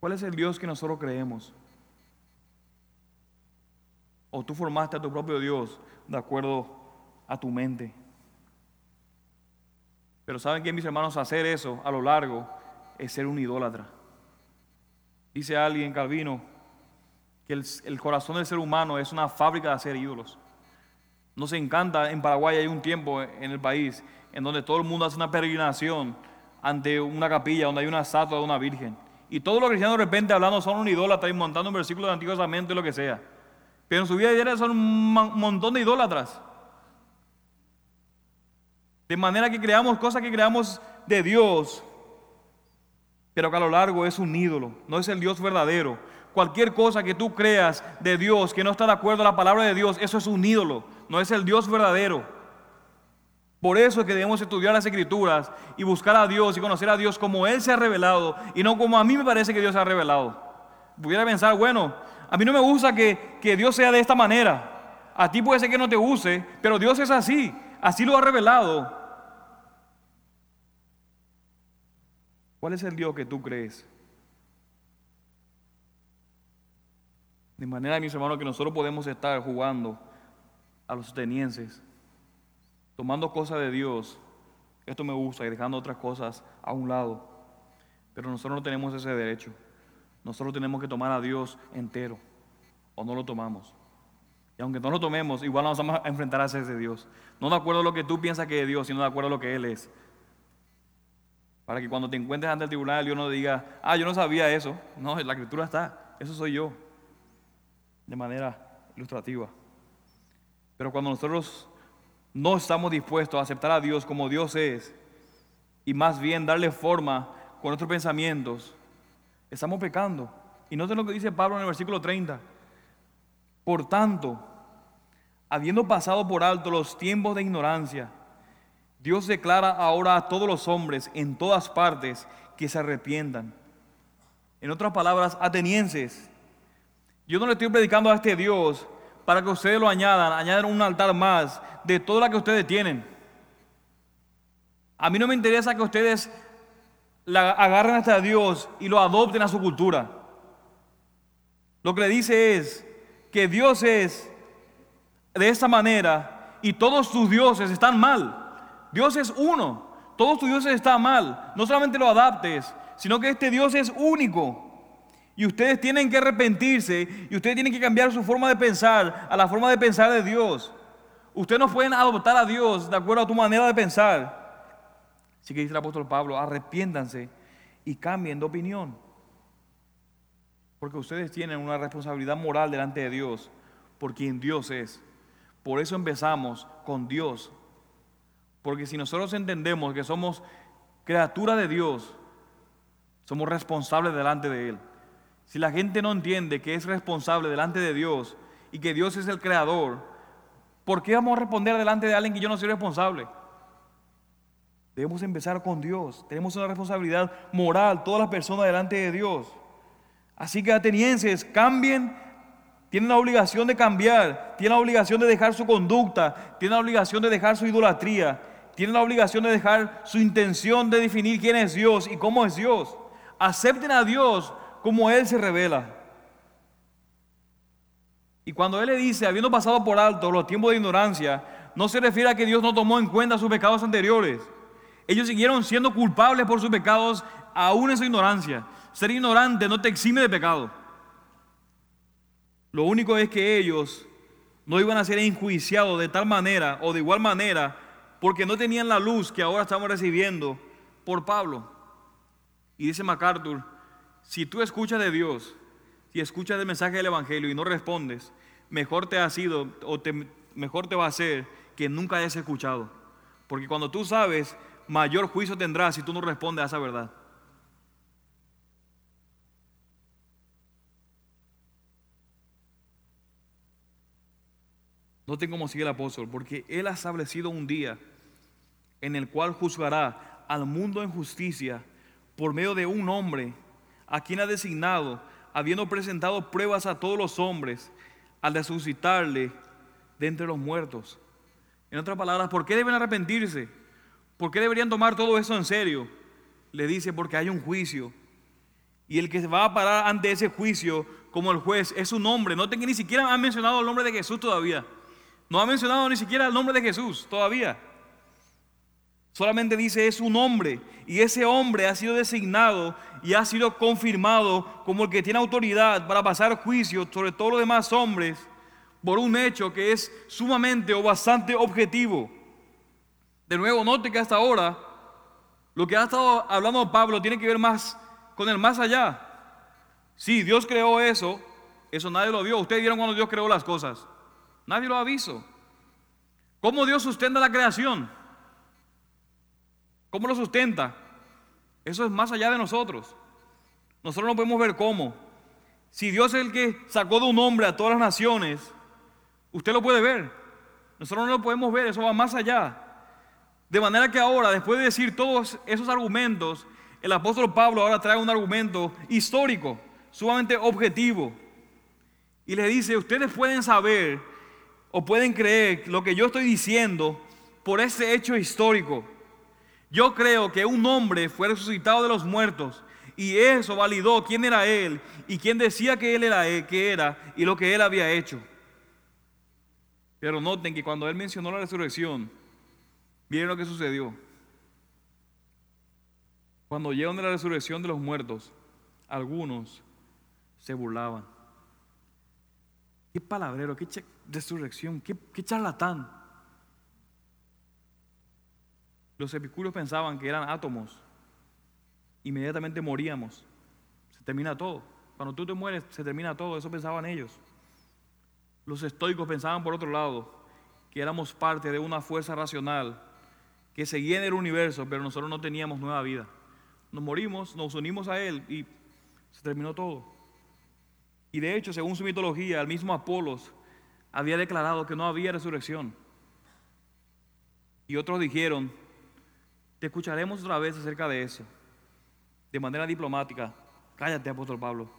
¿Cuál es el Dios que nosotros creemos? ¿O tú formaste a tu propio Dios de acuerdo a tu mente? Pero ¿saben qué, mis hermanos? Hacer eso a lo largo es ser un idólatra. Dice alguien, Calvino, que el, corazón del ser humano es una fábrica de hacer ídolos. Nos encanta, en Paraguay hay un tiempo en el país en donde todo el mundo hace una peregrinación ante una capilla donde hay una estatua de una virgen. Y todos los cristianos de repente hablando son un idólatra y montando un versículo del Antiguo Testamento y lo que sea. Pero en su vida diaria son un montón de idólatras. De manera que creamos cosas que creamos de Dios, pero que a lo largo es un ídolo, no es el Dios verdadero. Cualquier cosa que tú creas de Dios que no está de acuerdo a la palabra de Dios, eso es un ídolo, no es el Dios verdadero. Por eso es que debemos estudiar las escrituras y buscar a Dios y conocer a Dios como Él se ha revelado y no como a mí me parece que Dios se ha revelado. Pudiera pensar, bueno, a mí no me gusta que, que Dios sea de esta manera. A ti puede ser que no te use, pero Dios es así. Así lo ha revelado. ¿Cuál es el Dios que tú crees? De manera, mis hermanos, que nosotros podemos estar jugando a los atenienses, tomando cosas de Dios, esto me gusta, y dejando otras cosas a un lado. Pero nosotros no tenemos ese derecho. Nosotros tenemos que tomar a Dios entero, o no lo tomamos. Y aunque no lo tomemos, igual nos vamos a enfrentar a ese Dios. No de acuerdo a lo que tú piensas que es Dios, sino de acuerdo a lo que Él es. Para que cuando te encuentres ante el tribunal, Dios no diga, ah, yo no sabía eso. No, la escritura está, eso soy yo. De manera ilustrativa. Pero cuando nosotros no estamos dispuestos a aceptar a Dios como Dios es, y más bien darle forma con nuestros pensamientos, estamos pecando. Y noten lo que dice Pablo en el versículo 30. Por tanto, habiendo pasado por alto los tiempos de ignorancia, Dios declara ahora a todos los hombres en todas partes que se arrepientan. En otras palabras, atenienses, yo no le estoy predicando a este Dios para que ustedes lo añadan, añadan un altar más de todo lo que ustedes tienen. A mí no me interesa que ustedes la agarren hasta Dios y lo adopten a su cultura. Lo que le dice es, que Dios es de esta manera y todos tus dioses están mal. Dios es uno, todos tus dioses están mal. No solamente lo adaptes, sino que este Dios es único. Y ustedes tienen que arrepentirse y ustedes tienen que cambiar su forma de pensar a la forma de pensar de Dios. Ustedes no pueden adoptar a Dios de acuerdo a tu manera de pensar. Así que dice el apóstol Pablo, arrepiéntanse y cambien de opinión. Porque ustedes tienen una responsabilidad moral delante de Dios por quien Dios es. Por eso empezamos con Dios. Porque si nosotros entendemos que somos criatura de Dios, somos responsables delante de Él. Si la gente no entiende que es responsable delante de Dios y que Dios es el creador, ¿por qué vamos a responder delante de alguien que yo no soy responsable? Debemos empezar con Dios. Tenemos una responsabilidad moral, todas las personas delante de Dios. Así que atenienses, cambien, tienen la obligación de cambiar, tienen la obligación de dejar su conducta, tienen la obligación de dejar su idolatría, tienen la obligación de dejar su intención de definir quién es Dios y cómo es Dios. Acepten a Dios como Él se revela. Y cuando Él le dice, habiendo pasado por alto los tiempos de ignorancia, no se refiere a que Dios no tomó en cuenta sus pecados anteriores. Ellos siguieron siendo culpables por sus pecados aún en su ignorancia. Ser ignorante no te exime de pecado. Lo único es que ellos no iban a ser enjuiciados de tal manera o de igual manera porque no tenían la luz que ahora estamos recibiendo por Pablo. Y dice MacArthur, si tú escuchas de Dios, si escuchas el mensaje del Evangelio y no respondes, mejor te ha sido o mejor te va a ser que nunca hayas escuchado. Porque cuando tú sabes, mayor juicio tendrás si tú no respondes a esa verdad. Noten cómo sigue el apóstol, porque Él ha establecido un día en el cual juzgará al mundo en justicia por medio de un hombre a quien ha designado, habiendo presentado pruebas a todos los hombres, al resucitarle de entre los muertos. En otras palabras, ¿por qué deben arrepentirse? ¿Por qué deberían tomar todo eso en serio? Le dice, porque hay un juicio. Y el que se va a parar ante ese juicio como el juez es un hombre. Noten que ni siquiera han mencionado el nombre de Jesús todavía. No ha mencionado ni siquiera el nombre de Jesús todavía. Solamente dice es un hombre y ese hombre ha sido designado y ha sido confirmado como el que tiene autoridad para pasar juicio sobre todos los demás hombres por un hecho que es sumamente o bastante objetivo. De nuevo, note que hasta ahora lo que ha estado hablando Pablo tiene que ver más con el más allá. Sí, Dios creó eso, eso nadie lo vio. Ustedes vieron cuando Dios creó las cosas. Nadie lo avisó. ¿Cómo Dios sustenta la creación? ¿Cómo lo sustenta? Eso es más allá de nosotros. Nosotros no podemos ver cómo. Si Dios es el que sacó de un hombre a todas las naciones, usted lo puede ver. Nosotros no lo podemos ver, eso va más allá. De manera que ahora, después de decir todos esos argumentos, el apóstol Pablo ahora trae un argumento histórico, sumamente objetivo. Y le dice, ustedes pueden saber o pueden creer lo que yo estoy diciendo por ese hecho histórico. Yo creo que un hombre fue resucitado de los muertos y eso validó quién era él y quién decía que él era él, que era y lo que él había hecho. Pero noten que cuando él mencionó la resurrección, miren lo que sucedió. Cuando llegaron de la resurrección de los muertos, algunos se burlaban. Qué palabrero, qué resurrección, qué, charlatán. Los epicúreos pensaban que eran átomos. Inmediatamente moríamos. Se termina todo. Cuando tú te mueres, se termina todo. Eso pensaban ellos. Los estoicos pensaban por otro lado que éramos parte de una fuerza racional que seguía en el universo, pero nosotros no teníamos nueva vida. Nos morimos, nos unimos a Él y se terminó todo. Y de hecho, según su mitología, el mismo Apolos había declarado que no había resurrección. Y otros dijeron, te escucharemos otra vez acerca de eso, de manera diplomática. Cállate, apóstol Pablo.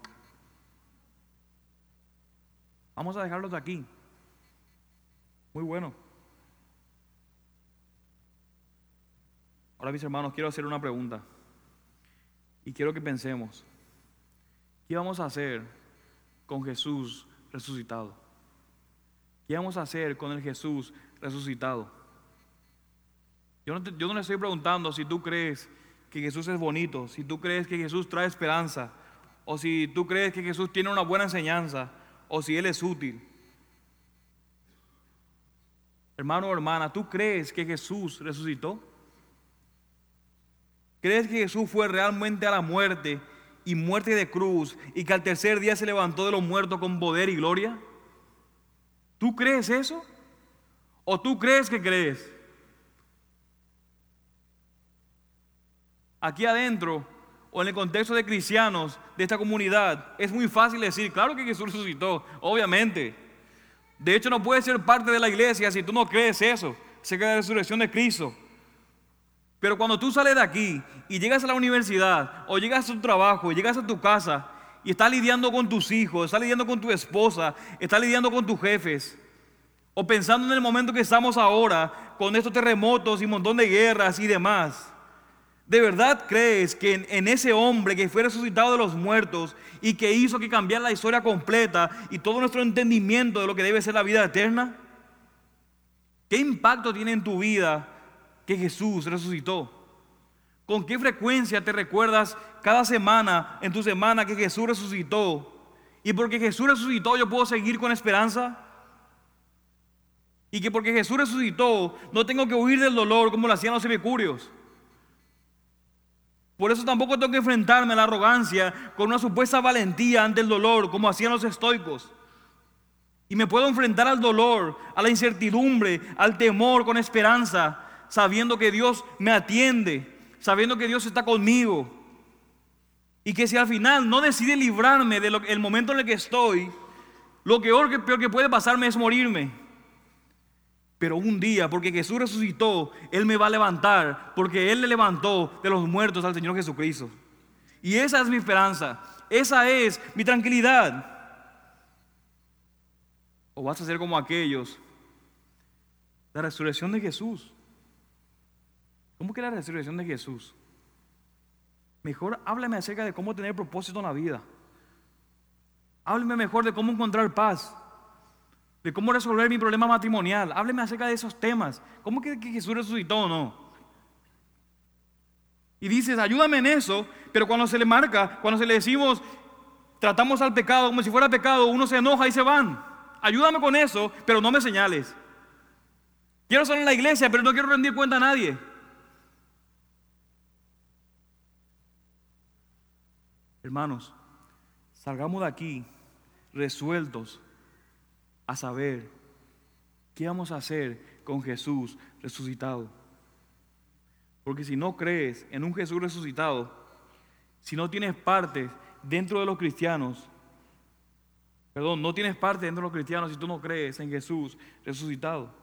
Vamos a dejarlos aquí. Muy bueno. Ahora, mis hermanos, quiero hacer una pregunta. Y quiero que pensemos. ¿Qué vamos a hacer con Jesús resucitado? ¿Qué vamos a hacer con el Jesús resucitado? Yo no, no le estoy preguntando si tú crees que Jesús es bonito, si tú crees que Jesús trae esperanza, o si tú crees que Jesús tiene una buena enseñanza, o si Él es útil. Hermano o hermana, ¿tú crees que Jesús resucitó? ¿Crees que Jesús fue realmente a la muerte y muerte de cruz y que al tercer día se levantó de los muertos con poder y gloria? ¿Tú crees eso? ¿O tú crees que crees? Aquí adentro, o en el contexto de cristianos de esta comunidad, es muy fácil decir, claro que Jesús resucitó, obviamente. De hecho, no puedes ser parte de la iglesia si tú no crees eso, se queda la resurrección de Cristo. Pero cuando tú sales de aquí y llegas a la universidad o llegas a tu trabajo y llegas a tu casa y estás lidiando con tus hijos, estás lidiando con tu esposa, estás lidiando con tus jefes, o pensando en el momento que estamos ahora con estos terremotos y un montón de guerras y demás, ¿de verdad crees que en, en, ese hombre que fue resucitado de los muertos y que hizo que cambiara la historia completa y todo nuestro entendimiento de lo que debe ser la vida eterna? ¿Qué impacto tiene en tu vida que Jesús resucitó? ¿Con qué frecuencia te recuerdas cada semana, en tu semana, que Jesús resucitó? Y porque Jesús resucitó yo puedo seguir con esperanza. Y que porque Jesús resucitó no tengo que huir del dolor como lo hacían los epicúreos. Por eso tampoco tengo que enfrentarme a la arrogancia con una supuesta valentía ante el dolor como hacían los estoicos. Y me puedo enfrentar al dolor, a la incertidumbre, al temor con esperanza sabiendo que Dios me atiende, sabiendo que Dios está conmigo. Y que si al final no decide librarme del momento en el que estoy, lo peor que, peor que puede pasarme es morirme. Pero un día, porque Jesús resucitó, Él me va a levantar, porque Él le levantó de los muertos al Señor Jesucristo. Y esa es mi esperanza, esa es mi tranquilidad. O vas a ser como aquellos, la resurrección de Jesús. ¿Cómo que la resurrección de Jesús? Mejor háblame acerca de cómo tener propósito en la vida. Hábleme mejor de cómo encontrar paz de cómo resolver mi problema matrimonial. Hábleme acerca de esos temas. ¿Cómo que, Jesús resucitó o no? Y dices, ayúdame en eso, pero cuando se le marca, cuando se le decimos, tratamos al pecado como si fuera pecado, uno se enoja y se van. Ayúdame con eso, pero no me señales. Quiero estar en la iglesia, pero no quiero rendir cuenta a nadie. Hermanos, salgamos de aquí resueltos a saber qué vamos a hacer con Jesús resucitado. Porque si no crees en un Jesús resucitado, si no tienes parte dentro de los cristianos, perdón, no tienes parte dentro de los cristianos si tú no crees en Jesús resucitado.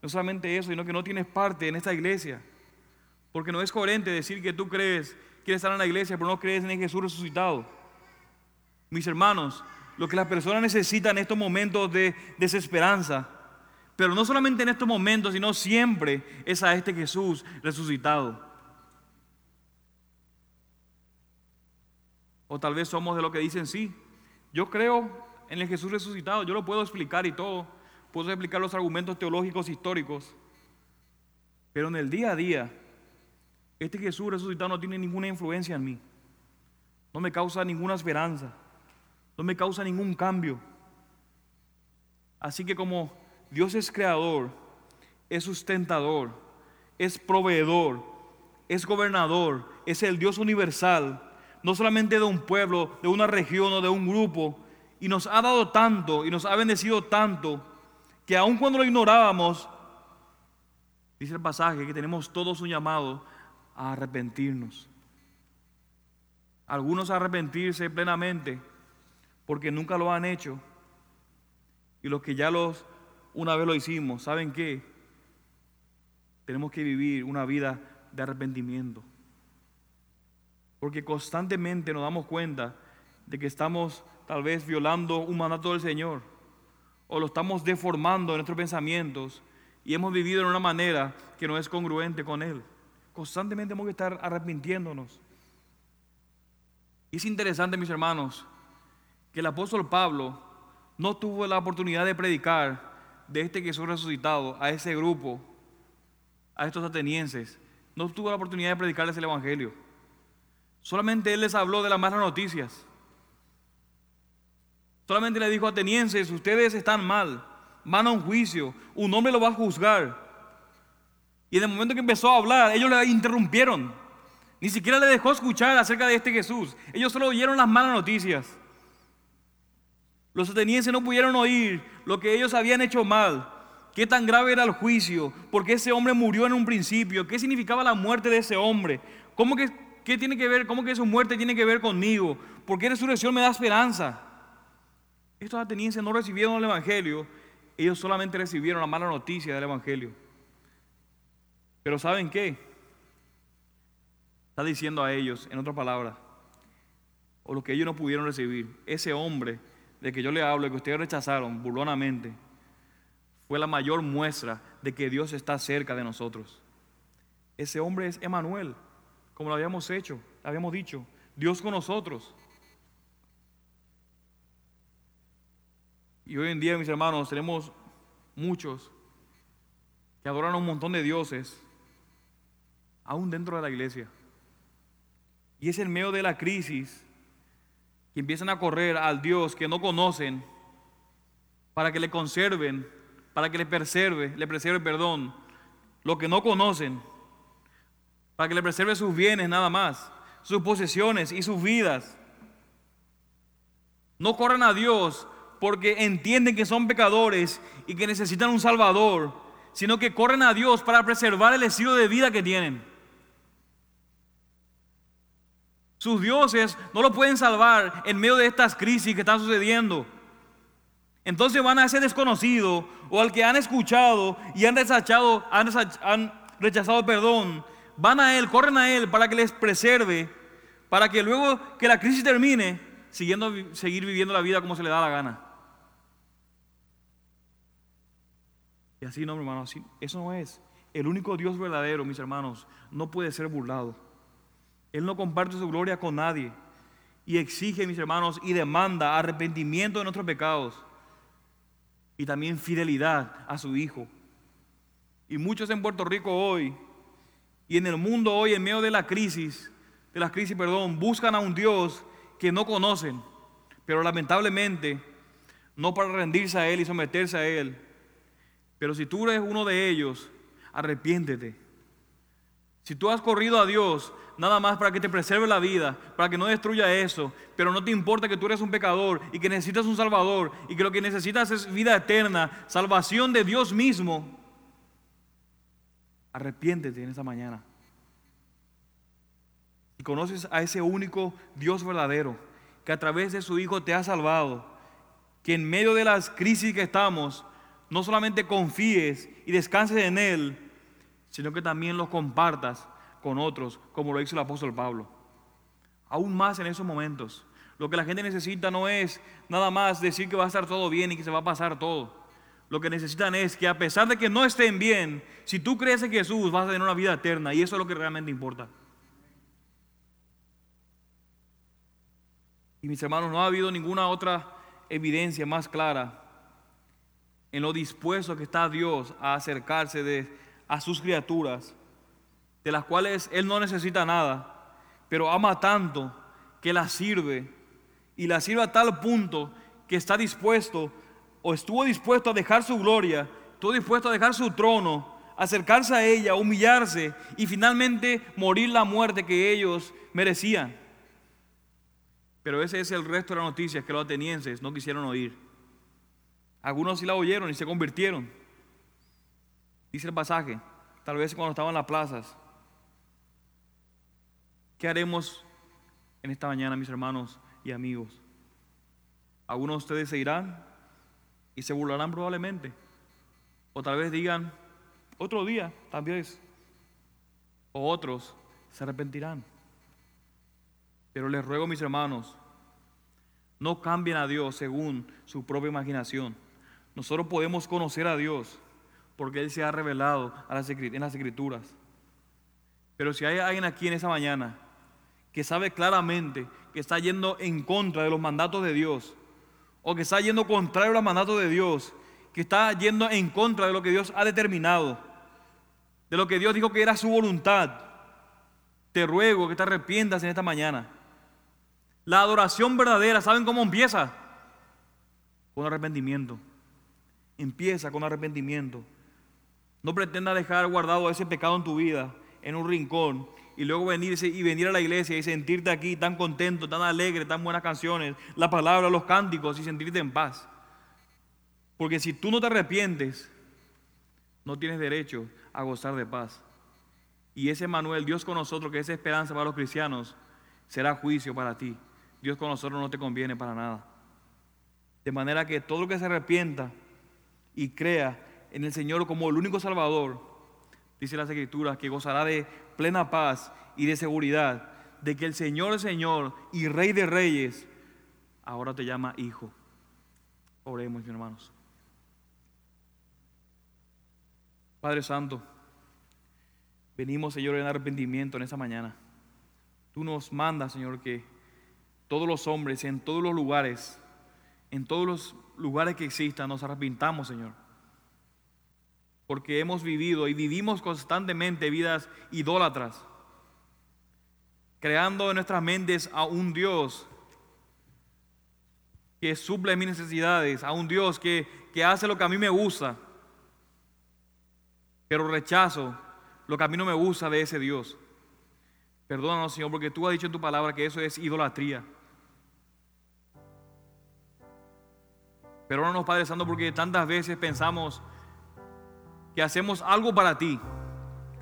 No solamente eso, sino que no tienes parte en esta iglesia. Porque no es coherente decir que tú crees, quieres estar en la iglesia, pero no crees en Jesús resucitado. Mis hermanos, lo que las personas necesitan en estos momentos de desesperanza, pero no solamente en estos momentos, sino siempre es a este Jesús resucitado. O tal vez somos de lo que dicen, sí, yo creo en el Jesús resucitado, yo lo puedo explicar y todo, puedo explicar los argumentos teológicos históricos, pero en el día a día, este Jesús resucitado no tiene ninguna influencia en mí, no me causa ninguna esperanza no me causa ningún cambio. Así que como Dios es creador, es sustentador, es proveedor, es gobernador, es el Dios universal, no solamente de un pueblo, de una región o de un grupo, y nos ha dado tanto y nos ha bendecido tanto, que aun cuando lo ignorábamos, dice el pasaje que tenemos todos un llamado a arrepentirnos. Algunos a arrepentirse plenamente, porque nunca lo han hecho. Y los que ya los una vez lo hicimos, ¿saben qué? Tenemos que vivir una vida de arrepentimiento. Porque constantemente nos damos cuenta de que estamos tal vez violando un mandato del Señor o lo estamos deformando en nuestros pensamientos y hemos vivido de una manera que no es congruente con Él. Constantemente tenemos que estar arrepintiéndonos. Es interesante, mis hermanos, que el apóstol Pablo no tuvo la oportunidad de predicar de este Jesús resucitado a ese grupo, a estos atenienses. No tuvo la oportunidad de predicarles el Evangelio. Solamente él les habló de las malas noticias. Solamente le dijo atenienses, ustedes están mal, van a un juicio, un hombre lo va a juzgar. Y en el momento que empezó a hablar, ellos le interrumpieron. Ni siquiera le dejó escuchar acerca de este Jesús. Ellos solo oyeron las malas noticias. Los atenienses no pudieron oír lo que ellos habían hecho mal, qué tan grave era el juicio, por qué ese hombre murió en un principio, qué significaba la muerte de ese hombre, cómo que, qué tiene que ver, cómo que su muerte tiene que ver conmigo, por qué resurrección me da esperanza. Estos atenienses no recibieron el Evangelio, ellos solamente recibieron la mala noticia del Evangelio. Pero ¿saben qué? Está diciendo a ellos, en otra palabra, o lo que ellos no pudieron recibir, ese hombre de que yo le hablo y que ustedes rechazaron burlonamente fue la mayor muestra de que Dios está cerca de nosotros. Ese hombre es Emanuel, como lo habíamos hecho, habíamos dicho, Dios con nosotros. Y hoy en día, mis hermanos, tenemos muchos que adoran a un montón de dioses, aún dentro de la iglesia. Y es en medio de la crisis que empiezan a correr al Dios que no conocen para que le conserven, para que le preserve, le preserve, perdón, lo que no conocen, para que le preserve sus bienes nada más, sus posesiones y sus vidas. No corran a Dios porque entienden que son pecadores y que necesitan un Salvador, sino que corren a Dios para preservar el estilo de vida que tienen. Sus dioses no lo pueden salvar en medio de estas crisis que están sucediendo. Entonces van a ese desconocido o al que han escuchado y han rechazado, han rechazado perdón, van a él, corren a él para que les preserve, para que luego que la crisis termine, siguiendo, seguir viviendo la vida como se le da la gana. Y así no, hermano, así, eso no es. El único Dios verdadero, mis hermanos, no puede ser burlado. Él no comparte su gloria con nadie y exige, mis hermanos, y demanda arrepentimiento de nuestros pecados y también fidelidad a su Hijo. Y muchos en Puerto Rico hoy y en el mundo hoy, en medio de la crisis, de las crisis, perdón, buscan a un Dios que no conocen, pero lamentablemente no para rendirse a Él y someterse a Él. Pero si tú eres uno de ellos, arrepiéntete. Si tú has corrido a Dios nada más para que te preserve la vida, para que no destruya eso, pero no te importa que tú eres un pecador y que necesitas un Salvador y que lo que necesitas es vida eterna, salvación de Dios mismo, arrepiéntete en esta mañana. Y conoces a ese único Dios verdadero, que a través de su Hijo te ha salvado, que en medio de las crisis que estamos, no solamente confíes y descanses en Él, sino que también los compartas con otros, como lo hizo el apóstol Pablo. Aún más en esos momentos. Lo que la gente necesita no es nada más decir que va a estar todo bien y que se va a pasar todo. Lo que necesitan es que a pesar de que no estén bien, si tú crees en Jesús vas a tener una vida eterna y eso es lo que realmente importa. Y mis hermanos, no ha habido ninguna otra evidencia más clara en lo dispuesto que está Dios a acercarse de, a sus criaturas de las cuales Él no necesita nada, pero ama tanto que las sirve y las sirve a tal punto que está dispuesto o estuvo dispuesto a dejar su gloria, estuvo dispuesto a dejar su trono, acercarse a ella, humillarse y finalmente morir la muerte que ellos merecían. Pero ese es el resto de las noticias que los atenienses no quisieron oír. Algunos sí la oyeron y se convirtieron. Dice el pasaje, tal vez cuando estaban en las plazas, ¿Qué haremos en esta mañana, mis hermanos y amigos? Algunos de ustedes se irán y se burlarán probablemente. O tal vez digan, otro día, tal vez. O otros se arrepentirán. Pero les ruego, mis hermanos, no cambien a Dios según su propia imaginación. Nosotros podemos conocer a Dios porque Él se ha revelado en las escrituras. Pero si hay alguien aquí en esa mañana que sabe claramente que está yendo en contra de los mandatos de Dios, o que está yendo contrario a los mandatos de Dios, que está yendo en contra de lo que Dios ha determinado, de lo que Dios dijo que era su voluntad, te ruego que te arrepientas en esta mañana. La adoración verdadera, ¿saben cómo empieza? Con arrepentimiento. Empieza con arrepentimiento. No pretenda dejar guardado ese pecado en tu vida, en un rincón, y luego venir y venir a la iglesia y sentirte aquí tan contento, tan alegre, tan buenas canciones, la palabra, los cánticos y sentirte en paz. Porque si tú no te arrepientes, no tienes derecho a gozar de paz. Y ese Manuel, Dios con nosotros, que es esperanza para los cristianos, será juicio para ti. Dios con nosotros no te conviene para nada. De manera que todo lo que se arrepienta y crea en el Señor como el único Salvador, dice las Escrituras, que gozará de plena paz y de seguridad de que el Señor Señor y Rey de Reyes ahora te llama hijo. Oremos, mis hermanos. Padre Santo, venimos, Señor, en arrepentimiento en esta mañana. Tú nos mandas, Señor, que todos los hombres, en todos los lugares, en todos los lugares que existan, nos arrepintamos, Señor porque hemos vivido y vivimos constantemente vidas idólatras, creando en nuestras mentes a un Dios que suple mis necesidades, a un Dios que, que hace lo que a mí me gusta, pero rechazo lo que a mí no me gusta de ese Dios. Perdónanos, Señor, porque tú has dicho en tu palabra que eso es idolatría. Perdónanos, Padre Santo, porque tantas veces pensamos que hacemos algo para ti,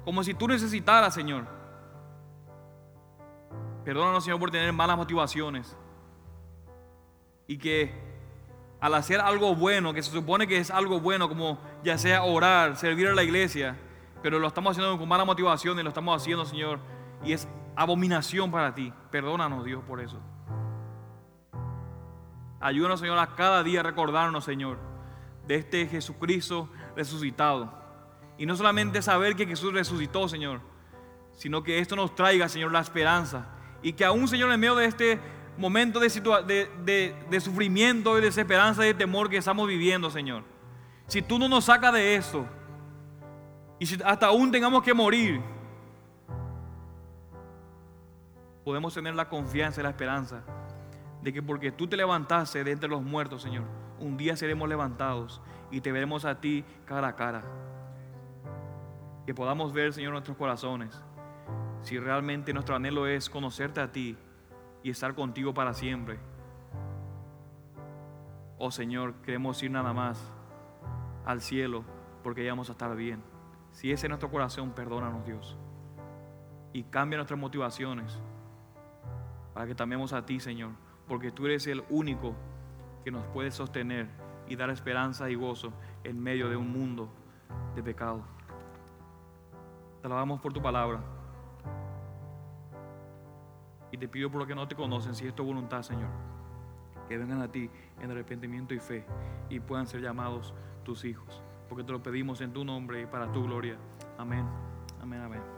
como si tú necesitaras, Señor. Perdónanos, Señor, por tener malas motivaciones y que al hacer algo bueno, que se supone que es algo bueno, como ya sea orar, servir a la iglesia, pero lo estamos haciendo con mala motivación y lo estamos haciendo, Señor, y es abominación para ti. Perdónanos, Dios, por eso. Ayúdanos, Señor, a cada día recordarnos, Señor, de este Jesucristo resucitado. Y no solamente saber que Jesús resucitó, Señor, sino que esto nos traiga, Señor, la esperanza. Y que aún, Señor, en medio de este momento de, de, sufrimiento y desesperanza y de temor que estamos viviendo, Señor. Si tú no nos sacas de esto, y si hasta aún tengamos que morir, podemos tener la confianza y la esperanza de que porque tú te levantaste de entre los muertos, Señor, un día seremos levantados y te veremos a ti cara a cara. Que podamos ver, Señor, nuestros corazones, si realmente nuestro anhelo es conocerte a ti y estar contigo para siempre. Oh Señor, queremos ir nada más al cielo porque ya vamos a estar bien. Si ese es nuestro corazón, perdónanos Dios. Y cambia nuestras motivaciones para que también a ti, Señor, porque tú eres el único que nos puede sostener y dar esperanza y gozo en medio de un mundo de pecado. Alabamos por tu palabra. Y te pido por lo que no te conocen, si es tu voluntad, Señor, que vengan a ti en arrepentimiento y fe y puedan ser llamados tus hijos. Porque te lo pedimos en tu nombre y para tu gloria. Amén. Amén, amén.